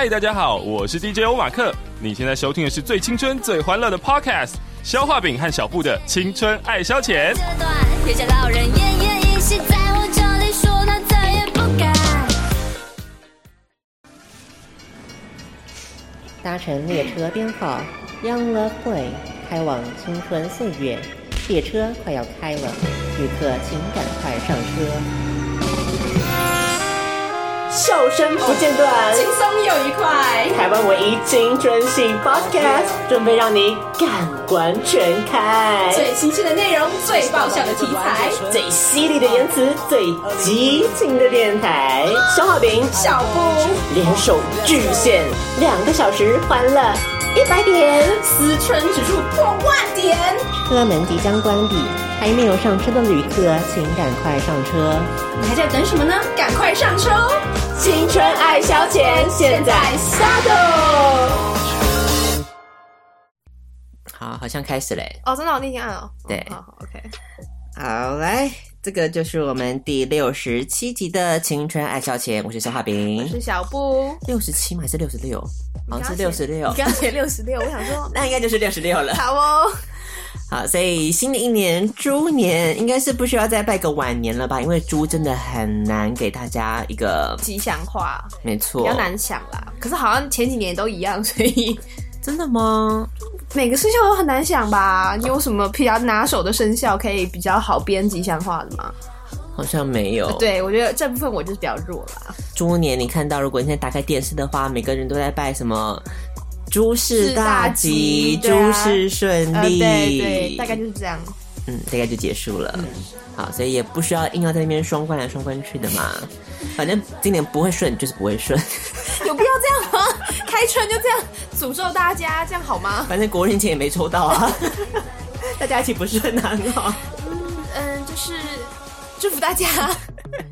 嗨，大家好，我是 DJ 欧马克。你现在收听的是最青春、最欢乐的 Podcast，消化饼和小布的青春爱消遣。这段天下老人奄奄一息，在我这里说他再也不敢。搭乘列车编号 Young Love Play 开往青春岁月，列车快要开了，旅客请赶快上车。笑声不间断，轻松又愉快。台湾唯一青春系 Podcast，准备让你感官全开。最新鲜的内容，最爆笑的题材，最犀利的言辞，最激情的电台，小好饼、小布。联手巨献两个小时，欢乐一百点，思春指数破万点。车门即将关闭，还没有上车的旅客，请赶快上车。你还在等什么呢？赶快上车哦！青春爱消遣，现在下豆。好，好像开始嘞。哦，真的，我那天按了。对好好，OK。好，来，这个就是我们第六十七集的青春爱消遣，我是小画饼。是小布，六十七吗？还是六十六？好像是六十六你。刚写六十六，我想说，那应该就是六十六了。好哦。好，所以新的一年猪年应该是不需要再拜个晚年了吧？因为猪真的很难给大家一个，吉祥话没错，比较难想啦。可是好像前几年都一样，所以真的吗？每个生肖都很难想吧？你有什么比较拿手的生肖可以比较好编吉祥话的吗？好像没有。，对，我觉得这部分我就是比较弱啦。猪年你看到，如果你现在打开电视的话，每个人都在拜什么诸事大吉、诸事顺呃，利，对对，大概就是这样。嗯，大概就结束了。好，所以也不需要硬要在那边双关来双关去的嘛。反正今年不会顺，就是不会顺。有必要这样吗？开春就这样诅咒大家，这样好吗？反正国人钱也没抽到啊，大家一起不顺啊，很好。嗯，就是祝福大家。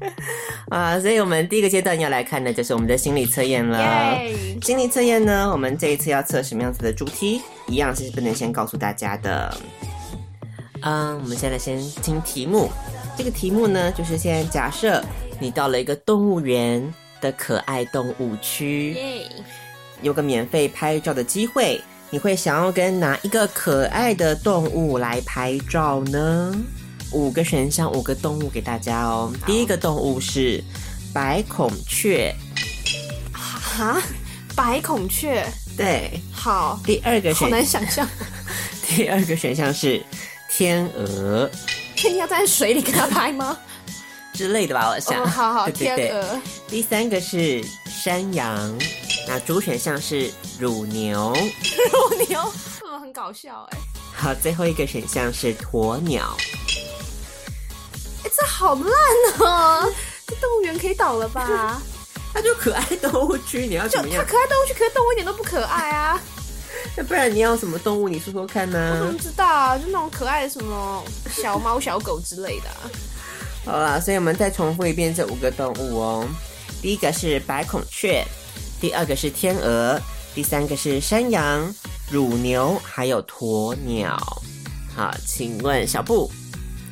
啊，所以我们第一个阶段要来看的就是我们的心理测验了。耶心理测验呢，我们这一次要测什么样子的主题？一样是不能先告诉大家的。嗯，我们现在先听题目。这个题目呢，就是现在假设你到了一个动物园的可爱动物区，耶！有个免费拍照的机会，你会想要跟哪一个可爱的动物来拍照呢？五个选项，五个动物给大家哦。第一个动物是白孔雀，哈，白孔雀，对。好，第二个好选难想象，第二个选项是天鹅天要在水里跟他拍吗？之类的吧，我想。哦，好好，对对对。天鹅，第三个是山羊，那主选项是乳牛。乳牛，嗯，很搞笑哎，好，最后一个选项是鸵鸟。哎，这好烂哦！这动物园可以倒了吧？它就可爱动物区，你要就怎么样？它可爱动物区，可是动物一点都不可爱啊！那不然你要什么动物？你说说看呢我怎呢么？知道啊？就那种可爱的什么小猫、小狗之类的啊。好啦，所以我们再重复一遍这五个动物哦。第一个是白孔雀，第二个是天鹅，第三个是山羊、乳牛，还有鸵鸟。好，请问小布，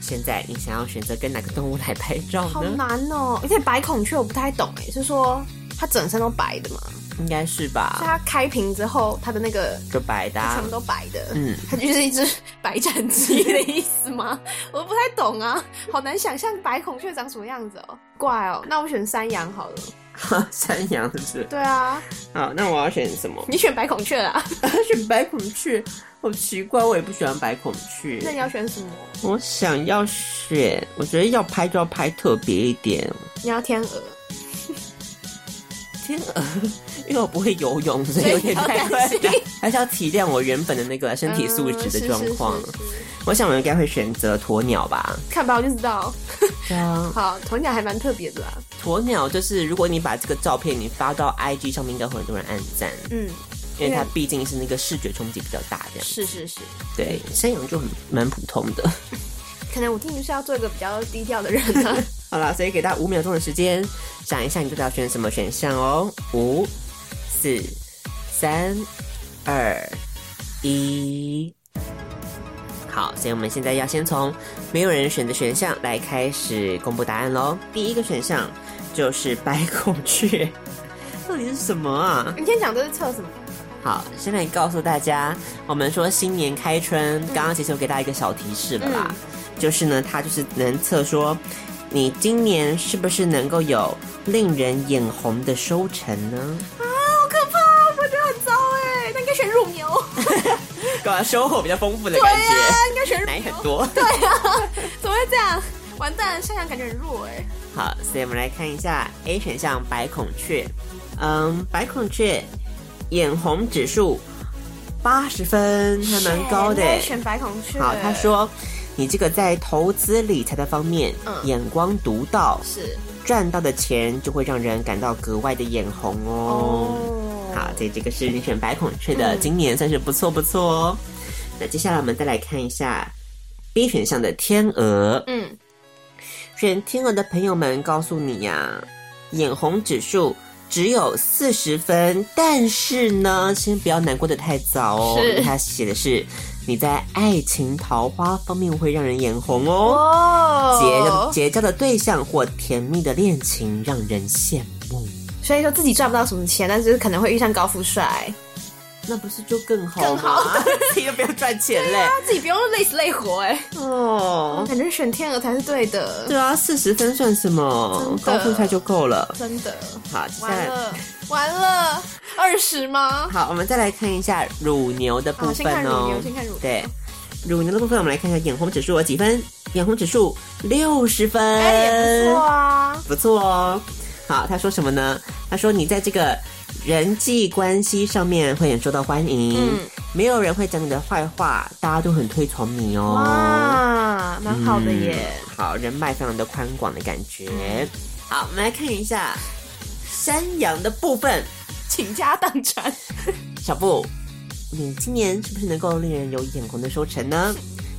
现在你想要选择跟哪个动物来拍照呢好呢？难哦！而且白孔雀我不太懂哎，是说它整身都白的吗？应该是是吧？它开屏之后，它的那个就白的、啊全部。都白的，嗯，它就是一只白斩鸡的意思吗？我不太懂啊，好难想象白孔雀长什么样子哦，怪哦。那我选山羊好了。山羊是不是？对啊，好，那我要选什么？你选白孔雀啊，选白孔雀，好奇怪，我也不喜欢白孔雀。那你要选什么？我想要选，我觉得要拍就要拍特别一点。你要天鹅，天鹅，因为我不会游泳，所以有点担心还是要体谅我原本的那个身体素质的状况。我想我应该会选择鸵鸟吧。看吧，我就知道。对啊，好，鸵鸟还蛮特别的啦。鸵鸟就是如果你把这个照片你发到 IG 上面，应该会很多人按赞，嗯，因为它毕竟是那个视觉冲击比较大，这样。是是是，对，山羊就很蛮普通的。可能我听就是要做一个比较低调的人啊。好了，所以给大家五秒钟的时间，想一下你到底要选什么选项哦。五、四、三、二、一。好，所以我们现在要先从没有人选的选项来开始公布答案喽。第一个选项就是白孔雀，到底是什么啊？你先讲这是测什么？好，现在告诉大家，我们说新年开春，刚刚其实我给大家一个小提示了啦，就是呢，它就是能测说你今年是不是能够有令人眼红的收成呢？啊，好可怕！我觉得很糟哎，那应该选乳牛。干嘛收获比较丰富的感对啊，觉，应该选乳奶牛。很多。对啊，怎么会这样？完蛋，山羊感觉很弱哎。好，所以我们来看一下 A 选项白孔雀，嗯，白孔雀眼红指数八十分，还蛮高的。选白孔雀。好，他说你这个在投资理财的方面，嗯眼光独到，是赚到的钱就会让人感到格外的眼红哦。哦。好，所以这个是你选白孔雀的，嗯今年算是不错不错哦。那接下来我们再来看一下 B 选项的天鹅，嗯，选天鹅的朋友们，告诉你呀、眼红指数只有四十分，但是呢，先不要难过的太早哦，是。他写的是你在爱情桃花方面会让人眼红哦，哦。结结交的对象或甜蜜的恋情让人羡慕，所以说自己赚不到什么钱，但是可能会遇上高富帅，那不是就更好更好吗？自己又不用赚钱嘞，他自己不用累死累活哎。哦。感觉选天鹅才是对的，对啊，四十分算什么？高富帅就够了。真的。好，接下来完了，完了，二十吗？好，我们再来看一下乳牛的部分哦，先看乳牛，。先看乳牛。对，乳牛的部分，我们来看一下眼红指数有几分？眼红指数六十分，哎，也不错啊。不错哦。好，他说什么呢？他说你在这个人际关系上面会很受到欢迎，嗯没有人会讲你的坏话，大家都很推崇你哦。哇，蛮好的耶。嗯好，人脉非常的宽广的感觉。好，我们来看一下山羊的部分。倾家荡产，小布，你今年是不是能够令人有眼红的收成呢？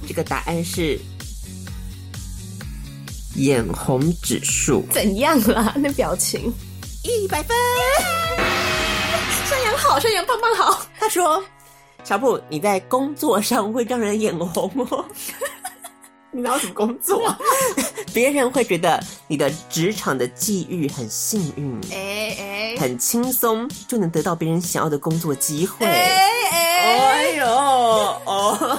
这个答案是眼红指数怎样啦？那表情，一百分。山羊好，山羊棒棒好。他说：“小布，你在工作上会让人眼红哦。你哪有什么工作、啊？别人会觉得你的职场的际遇很幸运，哎哎很轻松就能得到别人想要的工作机会。哎哎，哎呦，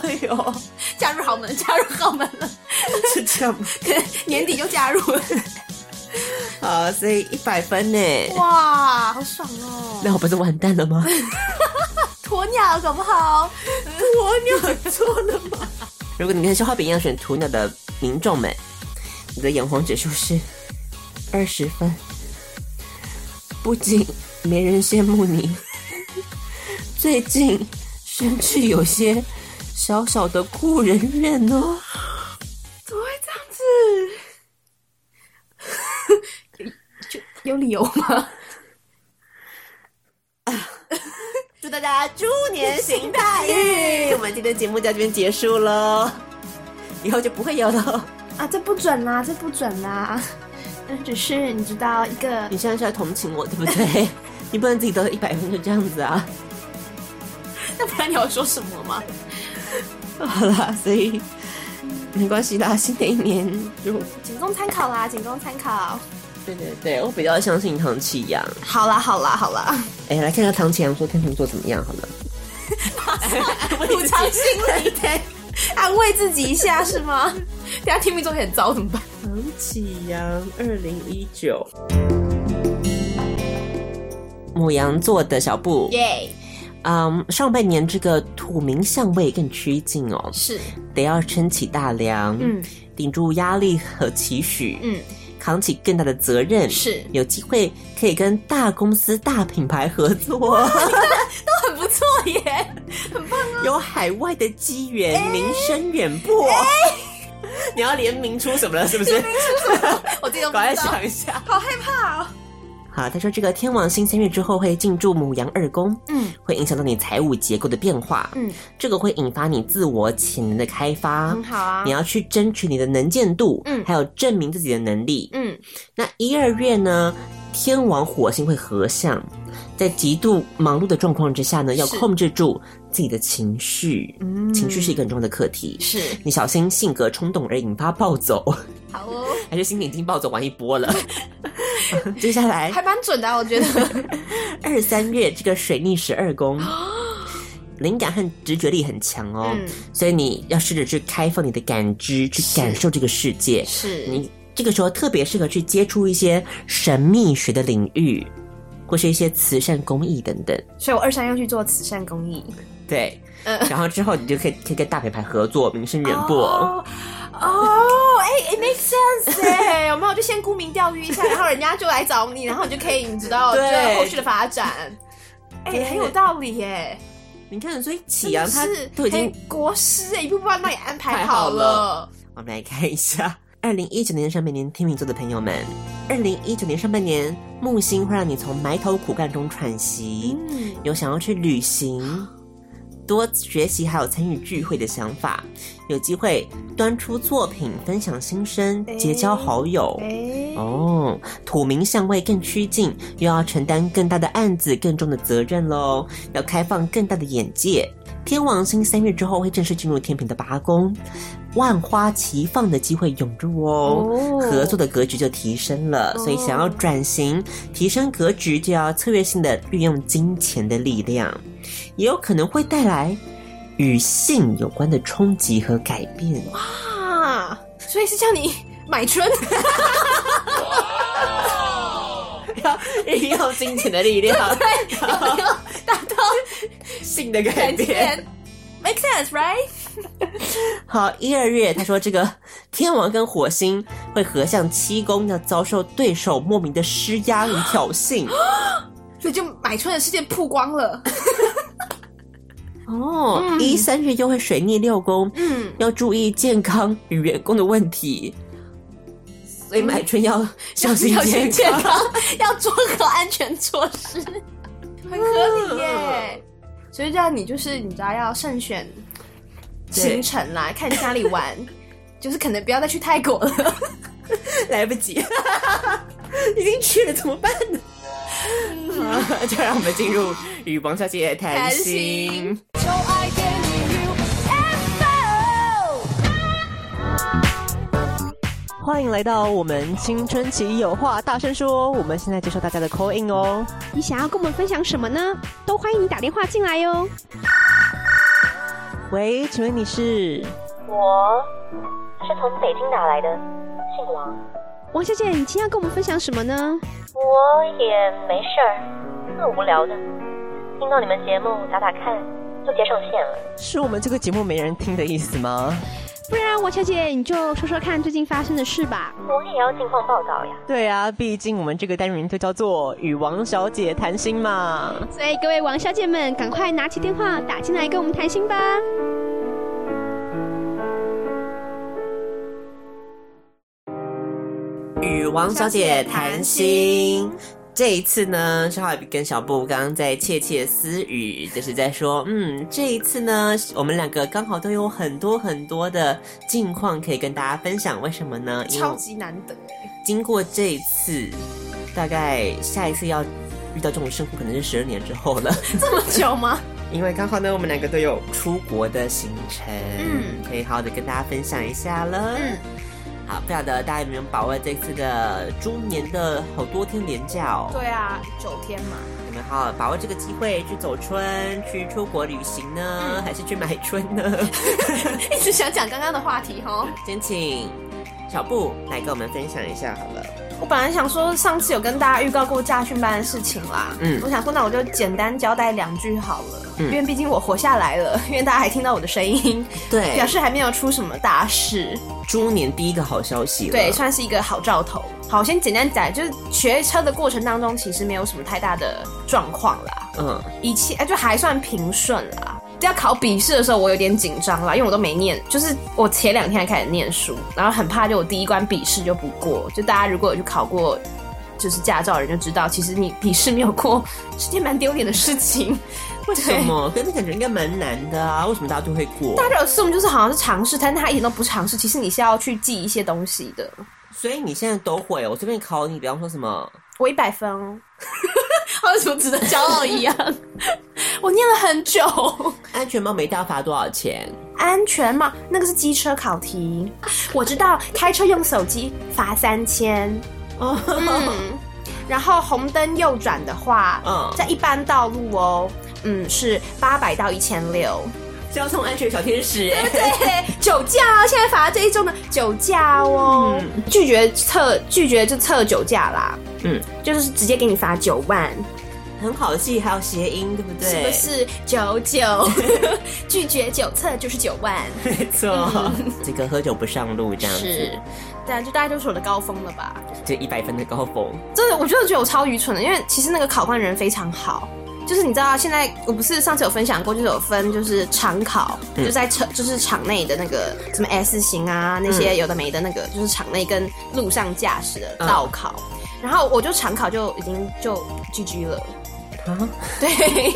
哎呦，加入豪门，加入豪门了，是这样吗？年底就加入了。好，所以一百分呢。哇，好爽哦！那我不是完蛋了吗？鸵鸟搞不好，鸵鸟错了吗？如果你跟消化饼一样选鸵鸟的民众们，你的眼红指数是二十分，不仅没人羡慕你，最近甚至有些小小的故人怨哦。理由吗？祝大家猪年行大运！我们今天节目到这边结束喽，以后就不会有了。啊，这不准啦，这不准啦。嗯，只是你知道一个你现在是在同情我，对不对？你不能自己得一百分就这样子啊！那不然你要说什么吗？好啦，所以没关系啦，新的一年就仅供参考啦，仅供参考。对对对，我比较相信唐启阳。好啦，好啦，好啦，哎，来看看唐启阳说天秤座怎么样好了。补偿心理，对，安慰自己一下是吗？等下听命中很糟怎么办？唐启阳，二零一九，母羊座的小布，耶，嗯，上半年这个土冥相位更趋近哦，是，得要撑起大梁，嗯，顶住压力和期许，嗯，扛起更大的责任，是有机会可以跟大公司、大品牌合作，都很不错耶，很棒有海外的机缘，名声远播。你要联名出什么了？是不是？我自己都不赶快知道，想一下。好害怕哦。好，他说这个天王星三月之后会进驻母羊二宫，嗯会影响到你财务结构的变化，嗯，这个会引发你自我潜能的开发，很好啊你。要去争取你的能见度，嗯还有证明自己的能力。嗯，那一二月呢，天王火星会合相，在极度忙碌的状况之下呢，要控制住自己的情绪，嗯情绪是一个很重要的课题。是你小心性格冲动而引发暴走，好哦。还是心情已经暴走完一波了？接下来还蛮准的啊、我觉得。二三月这个水逆十二宫，灵感和直觉力很强哦，嗯所以你要试着去开放你的感知，去感受这个世界。是你这个时候特别适合去接触一些神秘学的领域，或是一些慈善公益等等。所以我二三要去做慈善公益。对，嗯然后之后你就可以可以跟大品牌合作，名声远播。哦，哦哎、it makes sense 哎，有没有？就先沽名钓誉一下，然后人家就来找你，然后你就可以，你知道，对对后续的发展。哎、对很有道理耶！你看，所以启阳他是都已经嘿国师哎，一步步帮你安排好了。我们来看一下，二零一九年上半年天秤座的朋友们，二零一九年上半年木星会让你从埋头苦干中喘息，嗯，有想要去旅行、多学习还有参与聚会的想法，有机会端出作品分享心声，结交好友。哎、哦，土冥相位更趋近，又要承担更大的案子、更重的责任喽，要开放更大的眼界。天王星三月之后会正式进入天平的八宫，万花齐放的机会涌入哦，哦合作的格局就提升了。所以想要转型、提升格局，就要策略性的运用金钱的力量，也有可能会带来与性有关的冲击和改变。哇，所以是叫你买春，要运用金钱的力量，有没有达到性的改改变？Make sense, right？好，一二月他说这个天王跟火星会合向七宫，要遭受对手莫名的施压与挑衅。所以就买春的事件曝光了。哦，一三月就会水逆六宫，嗯，要注意健康与员工的问题。所以买春要小心小心健康。要做好安全措施，很合理耶。所以这样你就是你知道要慎选行程啦，看去哪里玩，就是可能不要再去泰国了。来不及，已经去了怎么办呢？好就让我们进入与王小姐谈谈心欢迎来到我们青春期有话大声说，我们现在接受大家的 call in 哦。你想要跟我们分享什么呢？都欢迎你打电话进来哟。喂，请问你是？我是从北京打来的，姓王。王小姐，你今天要跟我们分享什么呢？我也没事儿，特无聊的，听到你们节目打打看，就接上线了。是我们这个节目没人听的意思吗？不然王小姐你就说说看最近发生的事吧。我也要近况报道呀。对啊，毕竟我们这个单元就叫做与王小姐谈心嘛。所以各位王小姐们，赶快拿起电话打进来跟我们谈心吧。与王小姐谈心。这一次呢，小海跟小布刚刚在窃窃私语，就是在说，嗯，这一次呢，我们两个刚好都有很多很多的近况可以跟大家分享。为什么呢？因为超级难得哎，经过这一次，大概下一次要遇到这种生活，可能是十二年之后了。这么久吗？因为刚好呢，我们两个都有出国的行程，嗯可以好好的跟大家分享一下了。嗯，好，不晓得大家有没有把握这次的猪年的好多天连假哦？对啊，九天嘛，有没有好好把握这个机会去走春、去出国旅行呢，嗯还是去买春呢？一直想讲刚刚的话题哈。先请小布来跟我们分享一下好了。我本来想说，上次有跟大家预告过驾训班的事情啦。嗯我想说，那我就简单交代两句好了。嗯因为毕竟我活下来了，因为大家还听到我的声音，对表示还没有出什么大事。猪年第一个好消息了，对，算是一个好兆头。好，我先简单讲，就是学车的过程当中，其实没有什么太大的状况啦，嗯，一切哎就还算平顺啦。要考笔试的时候，我有点紧张啦，因为我都没念，就是我前两天才开始念书，然后很怕就我第一关笔试就不过。就大家如果有去考过就是驾照的人就知道，其实你笔试没有过 是件蛮丢脸的事情。为什么？可是感觉应该蛮难的啊，为什么大家都会过？大家就 assume 就是好像是尝试，但是他一点都不尝试。其实你是要去记一些东西的。所以你现在都会哦，我随便考你，比方说什么我一百分哦，好像什么值得骄傲一样。我念了很久，安全帽没戴要罚多少钱？安全帽那个是机车考题，我知道开车用手机罚三千。哦，嗯，然后红灯右转的话，嗯在一般道路哦，嗯，是八百到一千六。交通安全小天使，哎对，酒驾啊！现在罚这一周呢，酒驾哦，拒绝测拒绝就测酒驾啦，嗯，就是直接给你罚九万，很好记，还有谐音，对不对？是不？是九九？拒绝酒测就是九万，没错，这个喝酒不上路这样子，是，对啊，就大概就是我的高峰了吧。就一百分的高峰。真的，我真的觉得我超愚蠢的，因为其实那个考官人非常好。就是你知道，现在我不是上次有分享过，就是有分就是场考，就在场就是场内的那个什么 S 型啊，那些有的没的那个，就是场内跟路上驾驶的道考。然后我就场考就已经就 GG 了，啊，对。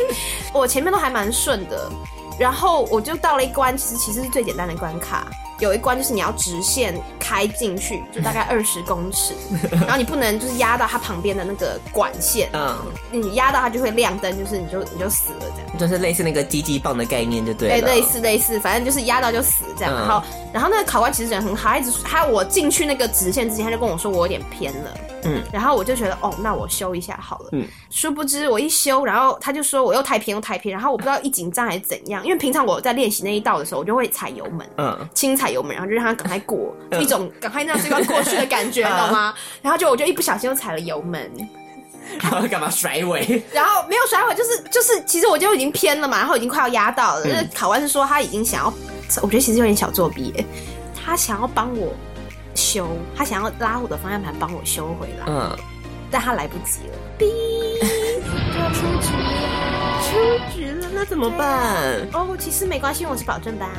我前面都还蛮顺的，然后我就到了一关，其实其实是最简单的关卡。有一关就是你要直线开进去，就大概二十公尺，然后你不能就是压到它旁边的那个管线，嗯，你压到它就会亮灯，就是你就你就死了这样。就是类似那个积极棒的概念，就对哎、了。类似类似，反正就是压到就死这样。嗯然后，然后那个考官其实人很好，他一直他我进去那个直线之前，他就跟我说我有点偏了。嗯，然后我就觉得哦，那我修一下好了。嗯，殊不知我一修，然后他就说我又太偏又太偏，然后我不知道一紧张还是怎样，因为平常我在练习那一道的时候，我就会踩油门。嗯，轻踩油门，然后就让他赶快过，一种赶快让这关过去的感觉，嗯懂吗？然后就我就一不小心又踩了油门，然后干嘛甩尾？然后没有甩尾，就是就是，其实我就已经偏了嘛，然后已经快要压到了。那、考官是说他已经想要，我觉得其实有点小作弊耶，他想要帮我修，他想要拉我的方向盘帮我修回来，嗯，但他来不及了，要出局了。出局了，那怎么办？哦，其实没关系，我是保证班，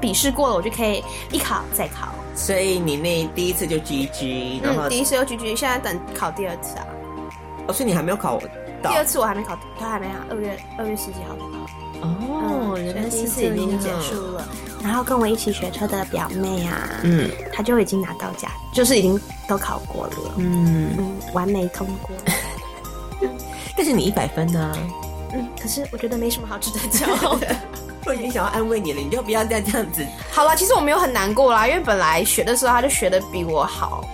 笔试过了我就可以一考再考。所以你那第一次就 GG，然后、嗯，第一次又 GG，现在等考第二次啊。哦，所以你还没有考到第二次我还没考，他还没考，二月二月十几号才考。哦，嗯原来第一次已经结。束了。然后跟我一起学车的表妹啊，嗯她就已经拿到驾，就是已经都考过了，嗯，嗯，完美通过。但是你一百分呢、嗯，可是我觉得没什么好值得骄傲的。我已经想要安慰你了，你就不要再这样子。好了，其实我没有很难过啦，因为本来学的时候他就学的比我好，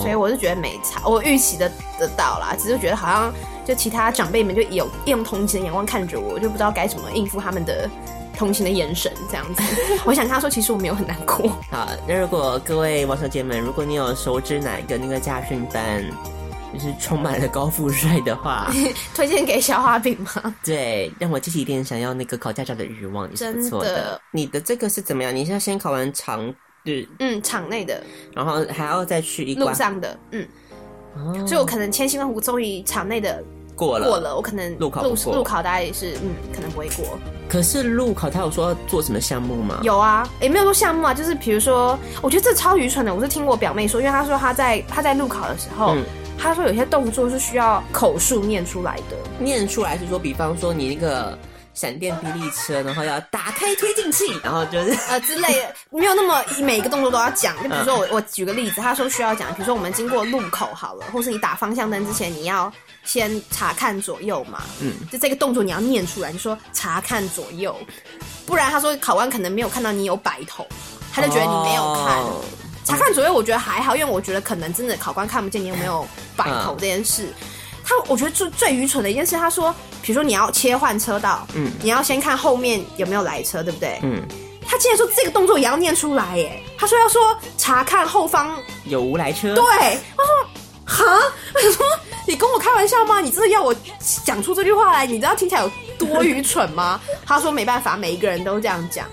所以哦，我是觉得没差，我预期的得到啦，只是觉得好像就其他长辈们就有用同情的眼光看着我，我就不知道该怎么应付他们的同情的眼神这样子。我想跟他说，其实我没有很难过。好，那如果各位王小姐们，如果你有熟知哪一个那个家训班，就是充满了高富帅的话，推荐给小花饼吗？对，让我激起一点想要那个考驾照的欲望，也是不错的的。你的这个是怎么样？你是要先考完场日，嗯，场内的、然后还要再去一关，路上的，嗯，哦所以我可能千辛万苦终于场内的过了过了，我可能路考路路考大概也是嗯，可能不会过。可是路考他有说要做什么项目吗？有啊，也没有说项目啊，就是比如说，我觉得这超愚蠢的。我是听我表妹说，因为她说她在她在路考的时候，嗯她说有些动作是需要口述念出来的。念出来是说，比方说你那个闪电霹雳车，然后要打开推进器，然后就是呃之类的，没有那么每个动作都要讲。就比如说我我举个例子，他说需要讲，比如说我们经过路口好了，或是你打方向灯之前，你要先查看左右嘛，嗯，就这个动作你要念出来，你说查看左右，不然他说考官可能没有看到你有摆头，他就觉得你没有看。哦查看左右，我觉得还好，因为我觉得可能真的考官看不见你有没有摆头嗯这件事。他我觉得最最愚蠢的一件事，他说，比如说你要切换车道，嗯你要先看后面有没有来车，对不对？嗯，他竟然说这个动作也要念出来耶！他说要说查看后方，有无来车，对，他说哈，我想说你跟我开玩笑吗？你真的要我讲出这句话来？你知道听起来有多愚蠢吗？他说没办法，每一个人都这样讲，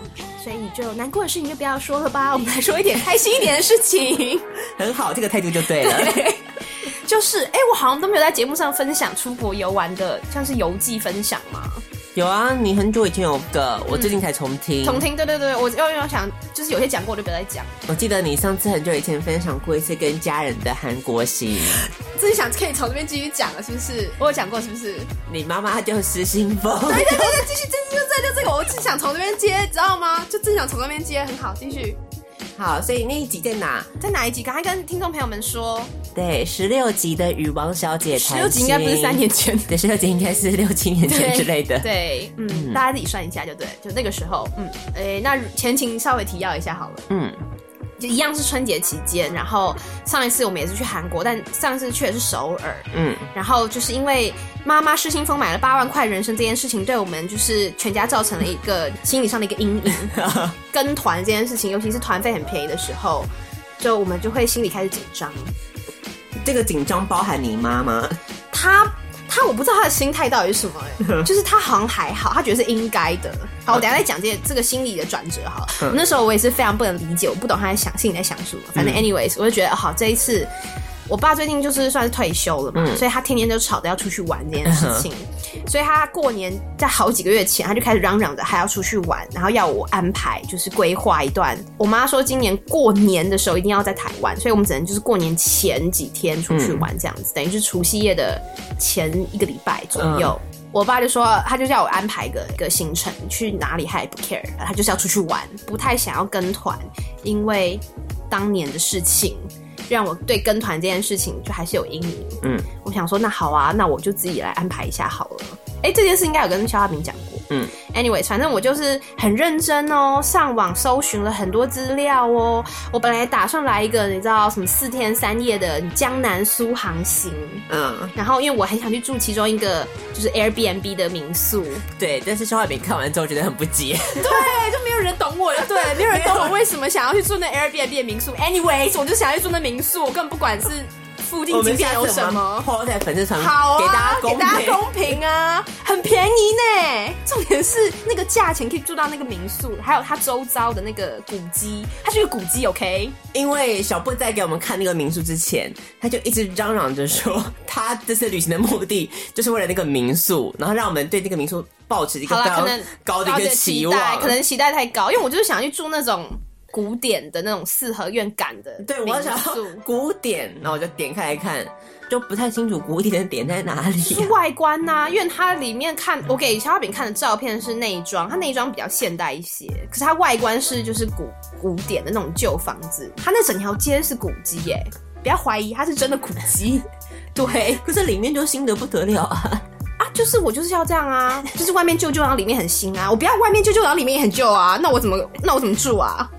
所以就难过的事情就不要说了吧，我们来说一点开心一点的事情。很好，这个态度就对了。就是，哎、我好像都没有在节目上分享出国游玩的，像是游记分享嘛。有啊，你很久以前有个，我最近才重听。重听，对对对，我又又想，就是有些讲过，我就不要再讲。我记得你上次很久以前分享过一次跟家人的韩国行，自己想可以从这边继续讲了，是不是？我有讲过，是不是？你妈妈就是失心疯。对对对对，继续，继续，就这就这个，我只想从这边接，知道吗？就只想从那边接，很好，继续。好，所以那一集在哪？在哪一集？赶快跟听众朋友们说，对，十六集的与王小姐谈十六集应该不是三年前，对，十六集应该是六七年前之类的。对，嗯，大家自己算一下就对，就那个时候，嗯，哎，那前情稍微提要一下好了。嗯，就一样是春节期间，然后上一次我们也是去韩国，但上一次去的是首尔，嗯，然后就是因为妈妈失心疯买了八万块人生这件事情，对我们就是全家造成了一个心理上的一个阴影。跟团这件事情，尤其是团费很便宜的时候，就我们就会心里开始紧张。这个紧张包含你妈妈，他他我不知道他的心态到底是什么、欸，就是他好像还好，他觉得是应该的。好，我等下再讲这这个心理的转折好了。那时候我也是非常不能理解，我不懂他在想心里在想什么。反正 anyways，我就觉得好这一次。我爸最近就是算是退休了嘛，所以他天天就吵着要出去玩这件事情，所以他过年在好几个月前他就开始嚷嚷着还要出去玩，然后要我安排就是规划一段。我妈说今年过年的时候一定要在台湾，所以我们只能就是过年前几天出去玩这样子，等于是除夕夜的前一个礼拜左右。我爸就说，他就叫我安排个一个行程，去哪里他也不 care，他就是要出去玩，不太想要跟团，因为当年的事情。让我对跟团这件事情就还是有阴影。嗯，我想说，那好啊，那我就自己来安排一下好了。哎，这件事应该有跟肖亚明讲过。嗯，anyway，反正我就是很认真哦，上网搜寻了很多资料哦。我本来打算来一个你知道什么四天三夜的江南苏航行，嗯，然后因为我很想去住其中一个就是 Airbnb 的民宿，对。但是肖海饼看完之后觉得很不解，对，就没有人懂我了，对，没有人懂我为什么想要去住那 Airbnb 的民宿。Anyways，我就想要去住那民宿，我根本不管是。附近景点有什么？抛在粉丝团好啊，给大家给大家公平啊，很便宜呢。重点是那个价钱可以住到那个民宿，还有它周遭的那个古迹，它是一个古迹，OK？因为小布在给我们看那个民宿之前，他就一直嚷嚷着说，他这次旅行的目的就是为了那个民宿，然后让我们对那个民宿抱持一个高高的一个期望，可能期待太高，因为我就是想去住那种。古典的那种四合院感的，对我想要古典，然后我就点开来看，就不太清楚古典的点在哪里、啊。是外观呐、啊，因为它里面看我给肖化饼看的照片是内装，它内装比较现代一些，可是它外观是就是古古典的那种旧房子，它那整条街是古迹耶，不要怀疑它是真的古迹。对，可是里面就新的不得了啊。啊，就是我就是要这样啊，就是外面旧旧，然后里面很新啊。我不要外面旧旧，然后里面也很旧啊。那我怎么那我怎么住啊？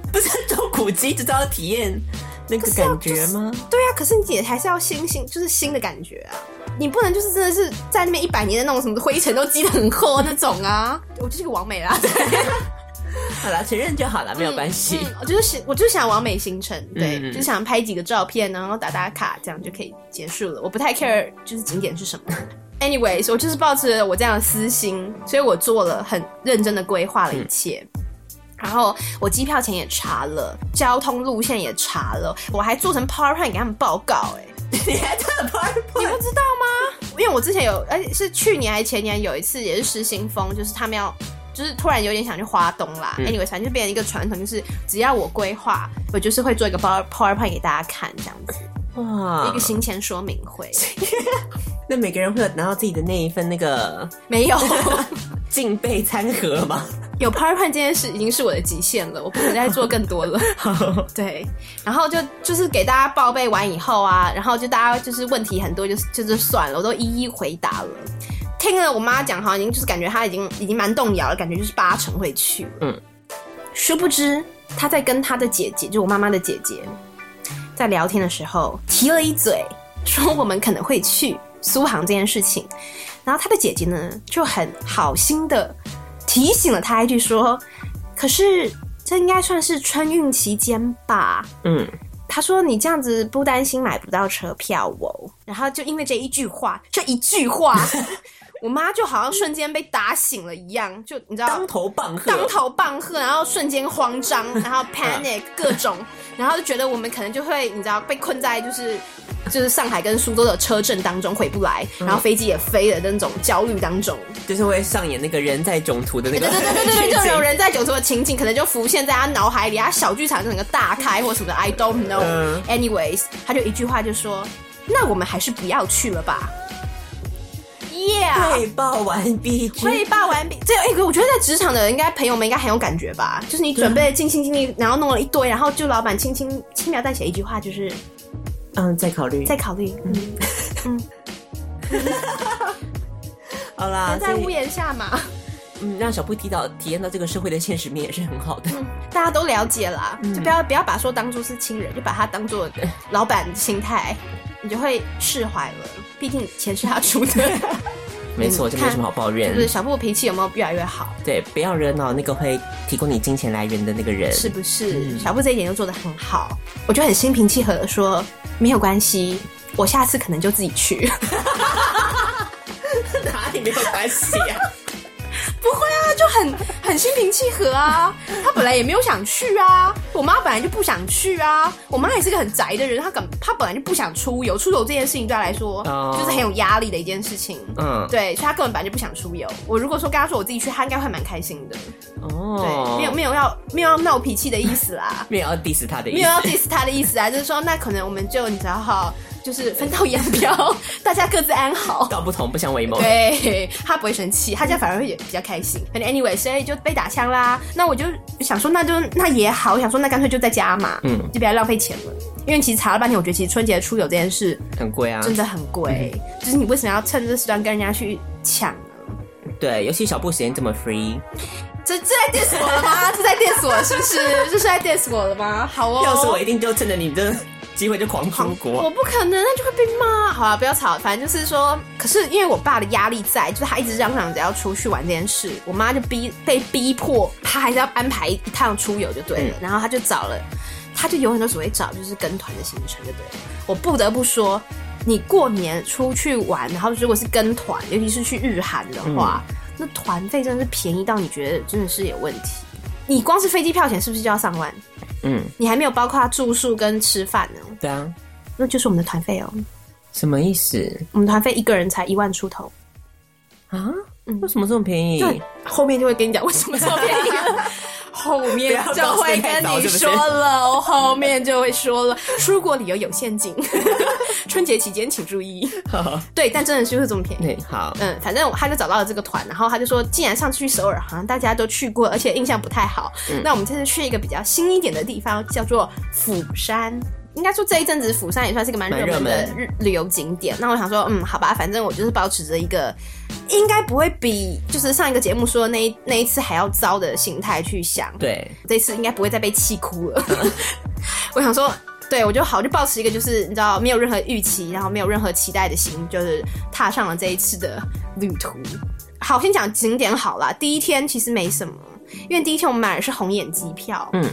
古迹就是要体验那个感觉吗？就是、对啊，可是你也还是要新新，就是新的感觉啊。你不能就是真的是在那边一百年的那种什么灰尘都积得很厚那种啊。我就是个完美啦。好了，承认就好了，没有关系。嗯嗯、我就是想，我就想完美行程，对，嗯、就想拍几个照片，然后打打卡，这样就可以结束了。我不太 care 就是景点是什么。Anyways，我就是抱持我这样的私心，所以我做了很认真的规划了一切。嗯、然后我机票钱也查了，交通路线也查了，我还做成 PowerPoint 给他们报告、欸。哎，你还做了 PowerPoint？你不知道吗？因为我之前有，而且是去年还是前年有一次也是失心疯，就是他们要。就是突然有点想去花东啦、嗯、，anyway，反正就变成一个传统，就是只要我规划，我就是会做一个 power PowerPoint 给大家看，这样子，哇，一个行前说明会。那每个人会有拿到自己的那一份那个没有 敬备餐盒吗？有 PowerPoint 这件事已经是我的极限了，我不能再做更多了。对，然后就就是给大家报备完以后啊，然后就大家就是问题很多，就是就是算了，我都一一回答了。听了我妈讲，好像已经就是感觉她已经已经蛮动摇了，感觉就是八成会去。嗯，殊不知她在跟她的姐姐，就我妈妈的姐姐，在聊天的时候提了一嘴，说我们可能会去苏杭这件事情。然后他的姐姐呢就很好心的提醒了他一句说：“可是这应该算是春运期间吧？”嗯。他说：“你这样子不担心买不到车票哦？”然后就因为这一句话，这一句话，我妈就好像瞬间被打醒了一样，就你知道，当头棒喝，当头棒喝，然后瞬间慌张，然后 panic 各种，然后就觉得我们可能就会你知道被困在就是就是上海跟苏州的车震当中回不来，然后飞机也飞了的那种焦虑当中，就是会上演那个人在囧途的那个，对对对对对，就有人在囧途的情景，可能就浮现在他脑海里，他小剧场整个大开或什么的，I don't know。Anyways，他就一句话就说：“那我们还是不要去了吧。”汇报完毕，汇报完毕。这哎，我觉得在职场的应该朋友们应该很有感觉吧？就是你准备尽心尽力，然后弄了一堆，然后就老板轻轻轻描淡写一句话，就是嗯，再考虑，再考虑，嗯嗯。好啦，在屋檐下嘛。嗯，让小布提到体验到这个社会的现实面也是很好的。大家都了解啦，嗯就不要不要把说当做是亲人，就把他当做 老板的心态，你就会释怀了。毕竟钱是他出的，没错，嗯就没什么好抱怨就。是小布脾气有没有越来越好？对，不要惹恼那个会提供你金钱来源的那个人。是不是？嗯小布这一点就做得很好，我就很心平气和的说没有关系，我下次可能就自己去。哪里没有关系啊？不会啊，就很很心平气和啊。他本来也没有想去啊，我妈本来就不想去啊。我妈也是个很宅的人，她本她本来就不想出游，出游这件事情对她来说、哦就是很有压力的一件事情。嗯，对，所以她根本本来就不想出游。我如果说跟她说我自己去，她应该会蛮开心的。哦，对，没有没有要没有要闹脾气的意思啦，没有要 diss 他的意思，没有要 diss 她的意思啊，就是说那可能我们就你知道哈，就是分道扬镳，大家各自安好。道不同不相为谋。对他不会生气，他这样反而会比较开心。反正 anyway，所以就被打枪啦。那我就想说，那就那也好，我想说那干脆就在家嘛，嗯就不要浪费钱了。因为其实查了半天，我觉得其实春节出游这件事很贵啊，真的很贵，就是你为什么要趁这时段跟人家去抢呢？对，尤其小布时间这么 free，这这在 diss 我了吗？这在 diss 我是不是？这是在 diss 我了吗？好哦，要是我一定就趁着你这机会就狂出国我。不可能，那就会被骂。好了，不要吵，反正就是说，可是因为我爸的压力在，就是他一直嚷嚷着要出去玩这件事，我妈就逼被逼迫，他还是要安排一趟出游就对了。然后他就找了，他就永远都只会找就是跟团的行程就对了。我不得不说，你过年出去玩，然后如果是跟团，尤其是去日韩的话，那团费真的是便宜到你觉得真的是有问题。你光是飞机票钱是不是就要上万？嗯，你还没有包括住宿跟吃饭呢，对啊，那就是我们的团费哦。什么意思我们团费一个人才一万出头，啊？为什么这么便宜？对，后面就会跟你讲为什么这么便宜了。后面就会跟你说了，我后面就会说了，出国旅游有陷阱，春节期间请注意。对，但真的就是这么便宜。对，好，嗯，反正他就找到了这个团，然后他就说，既然上次去首尔好像大家都去过，而且印象不太好，那我们这次去一个比较新一点的地方，叫做釜山。应该说这一阵子釜山也算是个蛮热门的旅游景点。那我想说，嗯，好吧，反正我就是保持着一个应该不会比就是上一个节目说的那一那一次还要糟的心态去想。对，这次应该不会再被气哭了。我想说，对我就好，就保持一个就是你知道没有任何预期，然后没有任何期待的心，就是踏上了这一次的旅途。好，先讲景点好了。第一天其实没什么，因为第一天我们买的是红眼机票，嗯，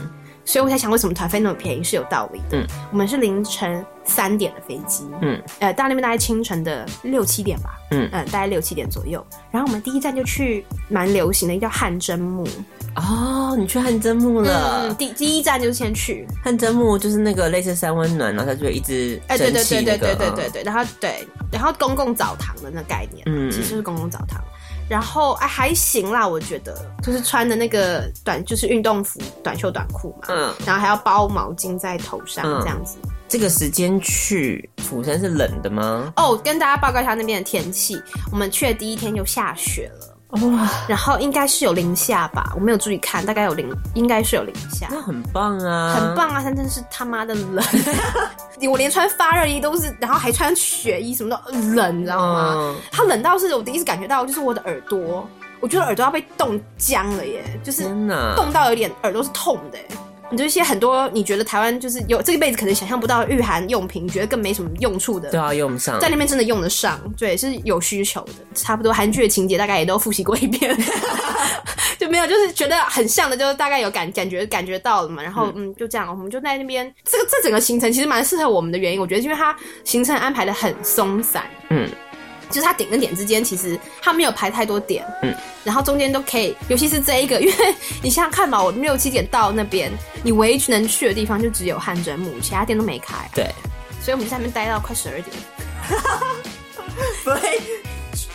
所以我在想为什么团费那么便宜是有道理的。嗯，我们是凌晨三点的飞机，嗯，呃，到那边大概清晨的六七点吧，嗯嗯，大概六七点左右。然后我们第一站就去蛮流行的，叫汗蒸木，哦，你去汗蒸木了嗯，。第第一站就是先去，汗蒸木就是那个类似三温暖，然后它就会一直哎，对对对对对对对对，然后对，然后公共澡堂的那概念，嗯其实是公共澡堂。然后哎还行啦，我觉得就是穿的那个短就是运动服、短袖短裤嘛，嗯，然后还要包毛巾在头上嗯这样子。这个时间去釜山是冷的吗？哦，跟大家报告一下那边的天气，我们去的第一天就下雪了。哇，然后应该是有零下吧，我没有注意看，大概有零，应该是有零下。那很棒啊，很。棒啊！但真是他妈的冷，我连穿发热衣都是，然后还穿雪衣，什么都冷，你知道吗？嗯，它冷到是我第一次感觉到，就是我的耳朵，我觉得耳朵要被冻僵了耶，就是冻到有点耳朵是痛的耶。你就一些很多你觉得台湾就是有这一辈子可能想象不到的御寒用品，你觉得更没什么用处的都，要用上，在那边真的用得上，对，是有需求的。差不多韩剧的情节大概也都复习过一遍，就没有就是觉得很像的，就大概有感感觉感觉到了嘛。然后嗯。就这样，我们就在那边，这个这整个行程其实蛮适合我们的原因，我觉得因为它行程安排的很松散，嗯，就是它点跟点之间其实它没有排太多点，嗯，然后中间都可以，尤其是这一个，因为你想想看嘛，我六七点到那边，你唯一能去的地方就只有汗蒸木，其他店都没开，对，所以我们就在那边待到快十二点。不会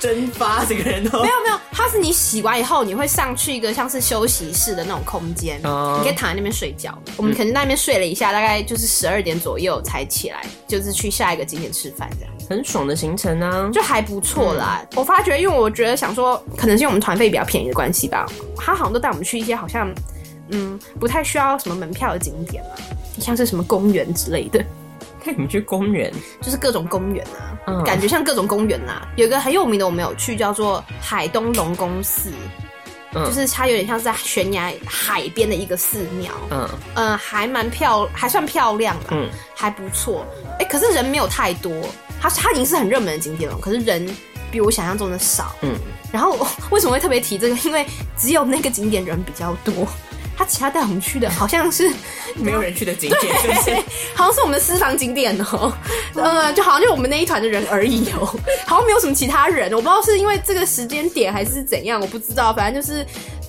蒸发这个人都没有没有，它是你洗完以后，你会上去一个像是休息室的那种空间，哦你可以躺在那边睡觉。我们可能在那边睡了一下，大概就是十二点左右才起来，就是去下一个景点吃饭这样。很爽的行程啊，就还不错啦。我发觉，因为我觉得想说，可能是因为我们团费比较便宜的关系吧，他好像都带我们去一些好像嗯不太需要什么门票的景点啊，像是什么公园之类的，带你们去公园，就是各种公园啊，嗯感觉像各种公园啊、有一个很有名的我们有去，叫做海东龙宫寺。嗯就是它有点像是在悬崖海边的一个寺庙，嗯嗯，还蛮漂，还算漂亮吧，嗯还不错。哎、可是人没有太多，它它已经是很热门的景点了，可是人比我想象中的少。嗯，然后为什么会特别提这个？因为只有那个景点人比较多，他其他带我们去的好像是 没有人去的景点，是不是？好像是我们的私房景点哦，呃，就好像就我们那一团的人而已哦，好像没有什么其他人，我不知道是因为这个时间点还是怎样，我不知道，反正就是，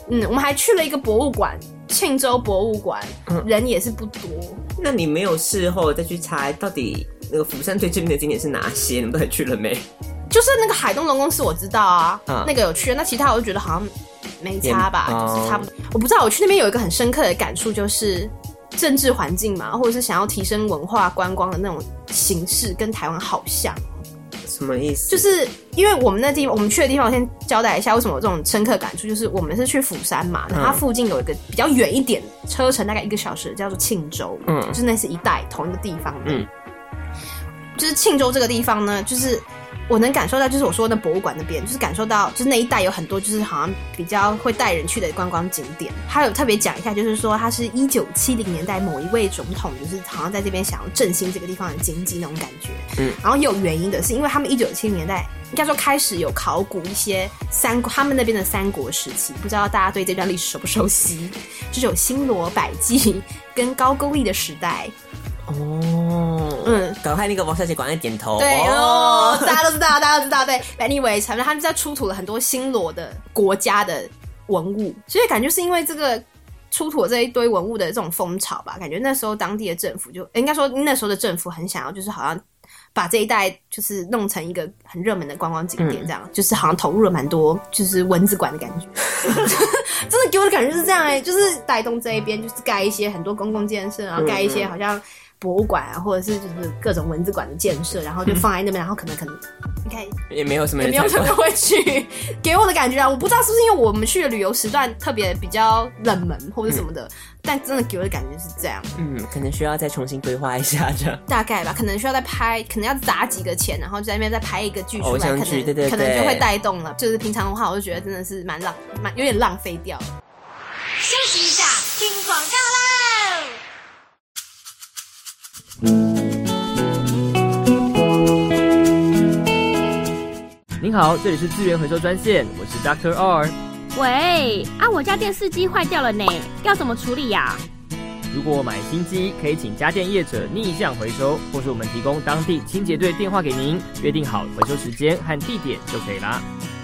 嗯，我们还去了一个博物馆，庆州博物馆，人也是不多，那你没有事后再去查到底那个釜山最知名的景点是哪些？你们到底去了没？就是那个海东龙宫寺我知道啊，嗯那个有去，那其他我就觉得好像没差吧，就是差不多。我不知道，我去那边有一个很深刻的感触，就是政治环境嘛，或者是想要提升文化观光的那种形式，跟台湾好像。什么意思？就是因为我们那地方，我们去的地方，我先交代一下为什么有这种深刻感触，就是我们是去釜山嘛，然后它附近有一个比较远一点，车程大概一个小时，叫做庆州，嗯就是那是一带同一个地方的，嗯就是庆州这个地方呢，就是我能感受到，就是我说的博物馆那边，就是感受到，就是那一带有很多就是好像比较会带人去的观光景点。他有特别讲一下，就是说他是一九七零年代某一位总统，就是好像在这边想要振兴这个地方的经济那种感觉。嗯，然后有原因的是，因为他们一九七零年代应该说开始有考古一些三国，他们那边的三国时期，不知道大家对这段历史熟不熟悉？就是有新罗、百济跟高句丽的时代。哦，嗯，赶快那个王小姐赶快点头。对哦，大家都知道，大家都知道。对，anyway，反正他们在出土了很多新罗的国家的文物，所以感觉是因为这个出土了这一堆文物的这种风潮吧，感觉那时候当地的政府就应该说那时候的政府很想要，就是好像。把这一带就是弄成一个很热门的观光景点，这样、就是好像投入了蛮多，就是蚊子馆的感觉，真的给我的感觉是这样哎、就是带动这一边就是盖一些很多公共建设，然后盖一些好像博物馆啊，或者是就是各种文字馆的建设，然后就放在那边，然后可能可能你看也没有什么也人没有什么会去，给我的感觉啊，我不知道是不是因为我们去的旅游时段特别比较冷门或者什么的，但真的给我的感觉是这样，嗯，可能需要再重新规划一下这样。大概吧，可能需要再拍，可能要砸几个钱，然后就在那边再拍一个剧出来，可能可能就会带动了。就是平常的话，我就觉得真的是蛮浪，蛮有点浪费掉。休息您好，这里是资源回收专线，我是 Doctor R。喂，啊，我家电视机坏掉了呢，要怎么处理呀、如果买新机，可以请家电业者逆向回收，或是我们提供当地清洁队电话给您，约定好回收时间和地点就可以啦。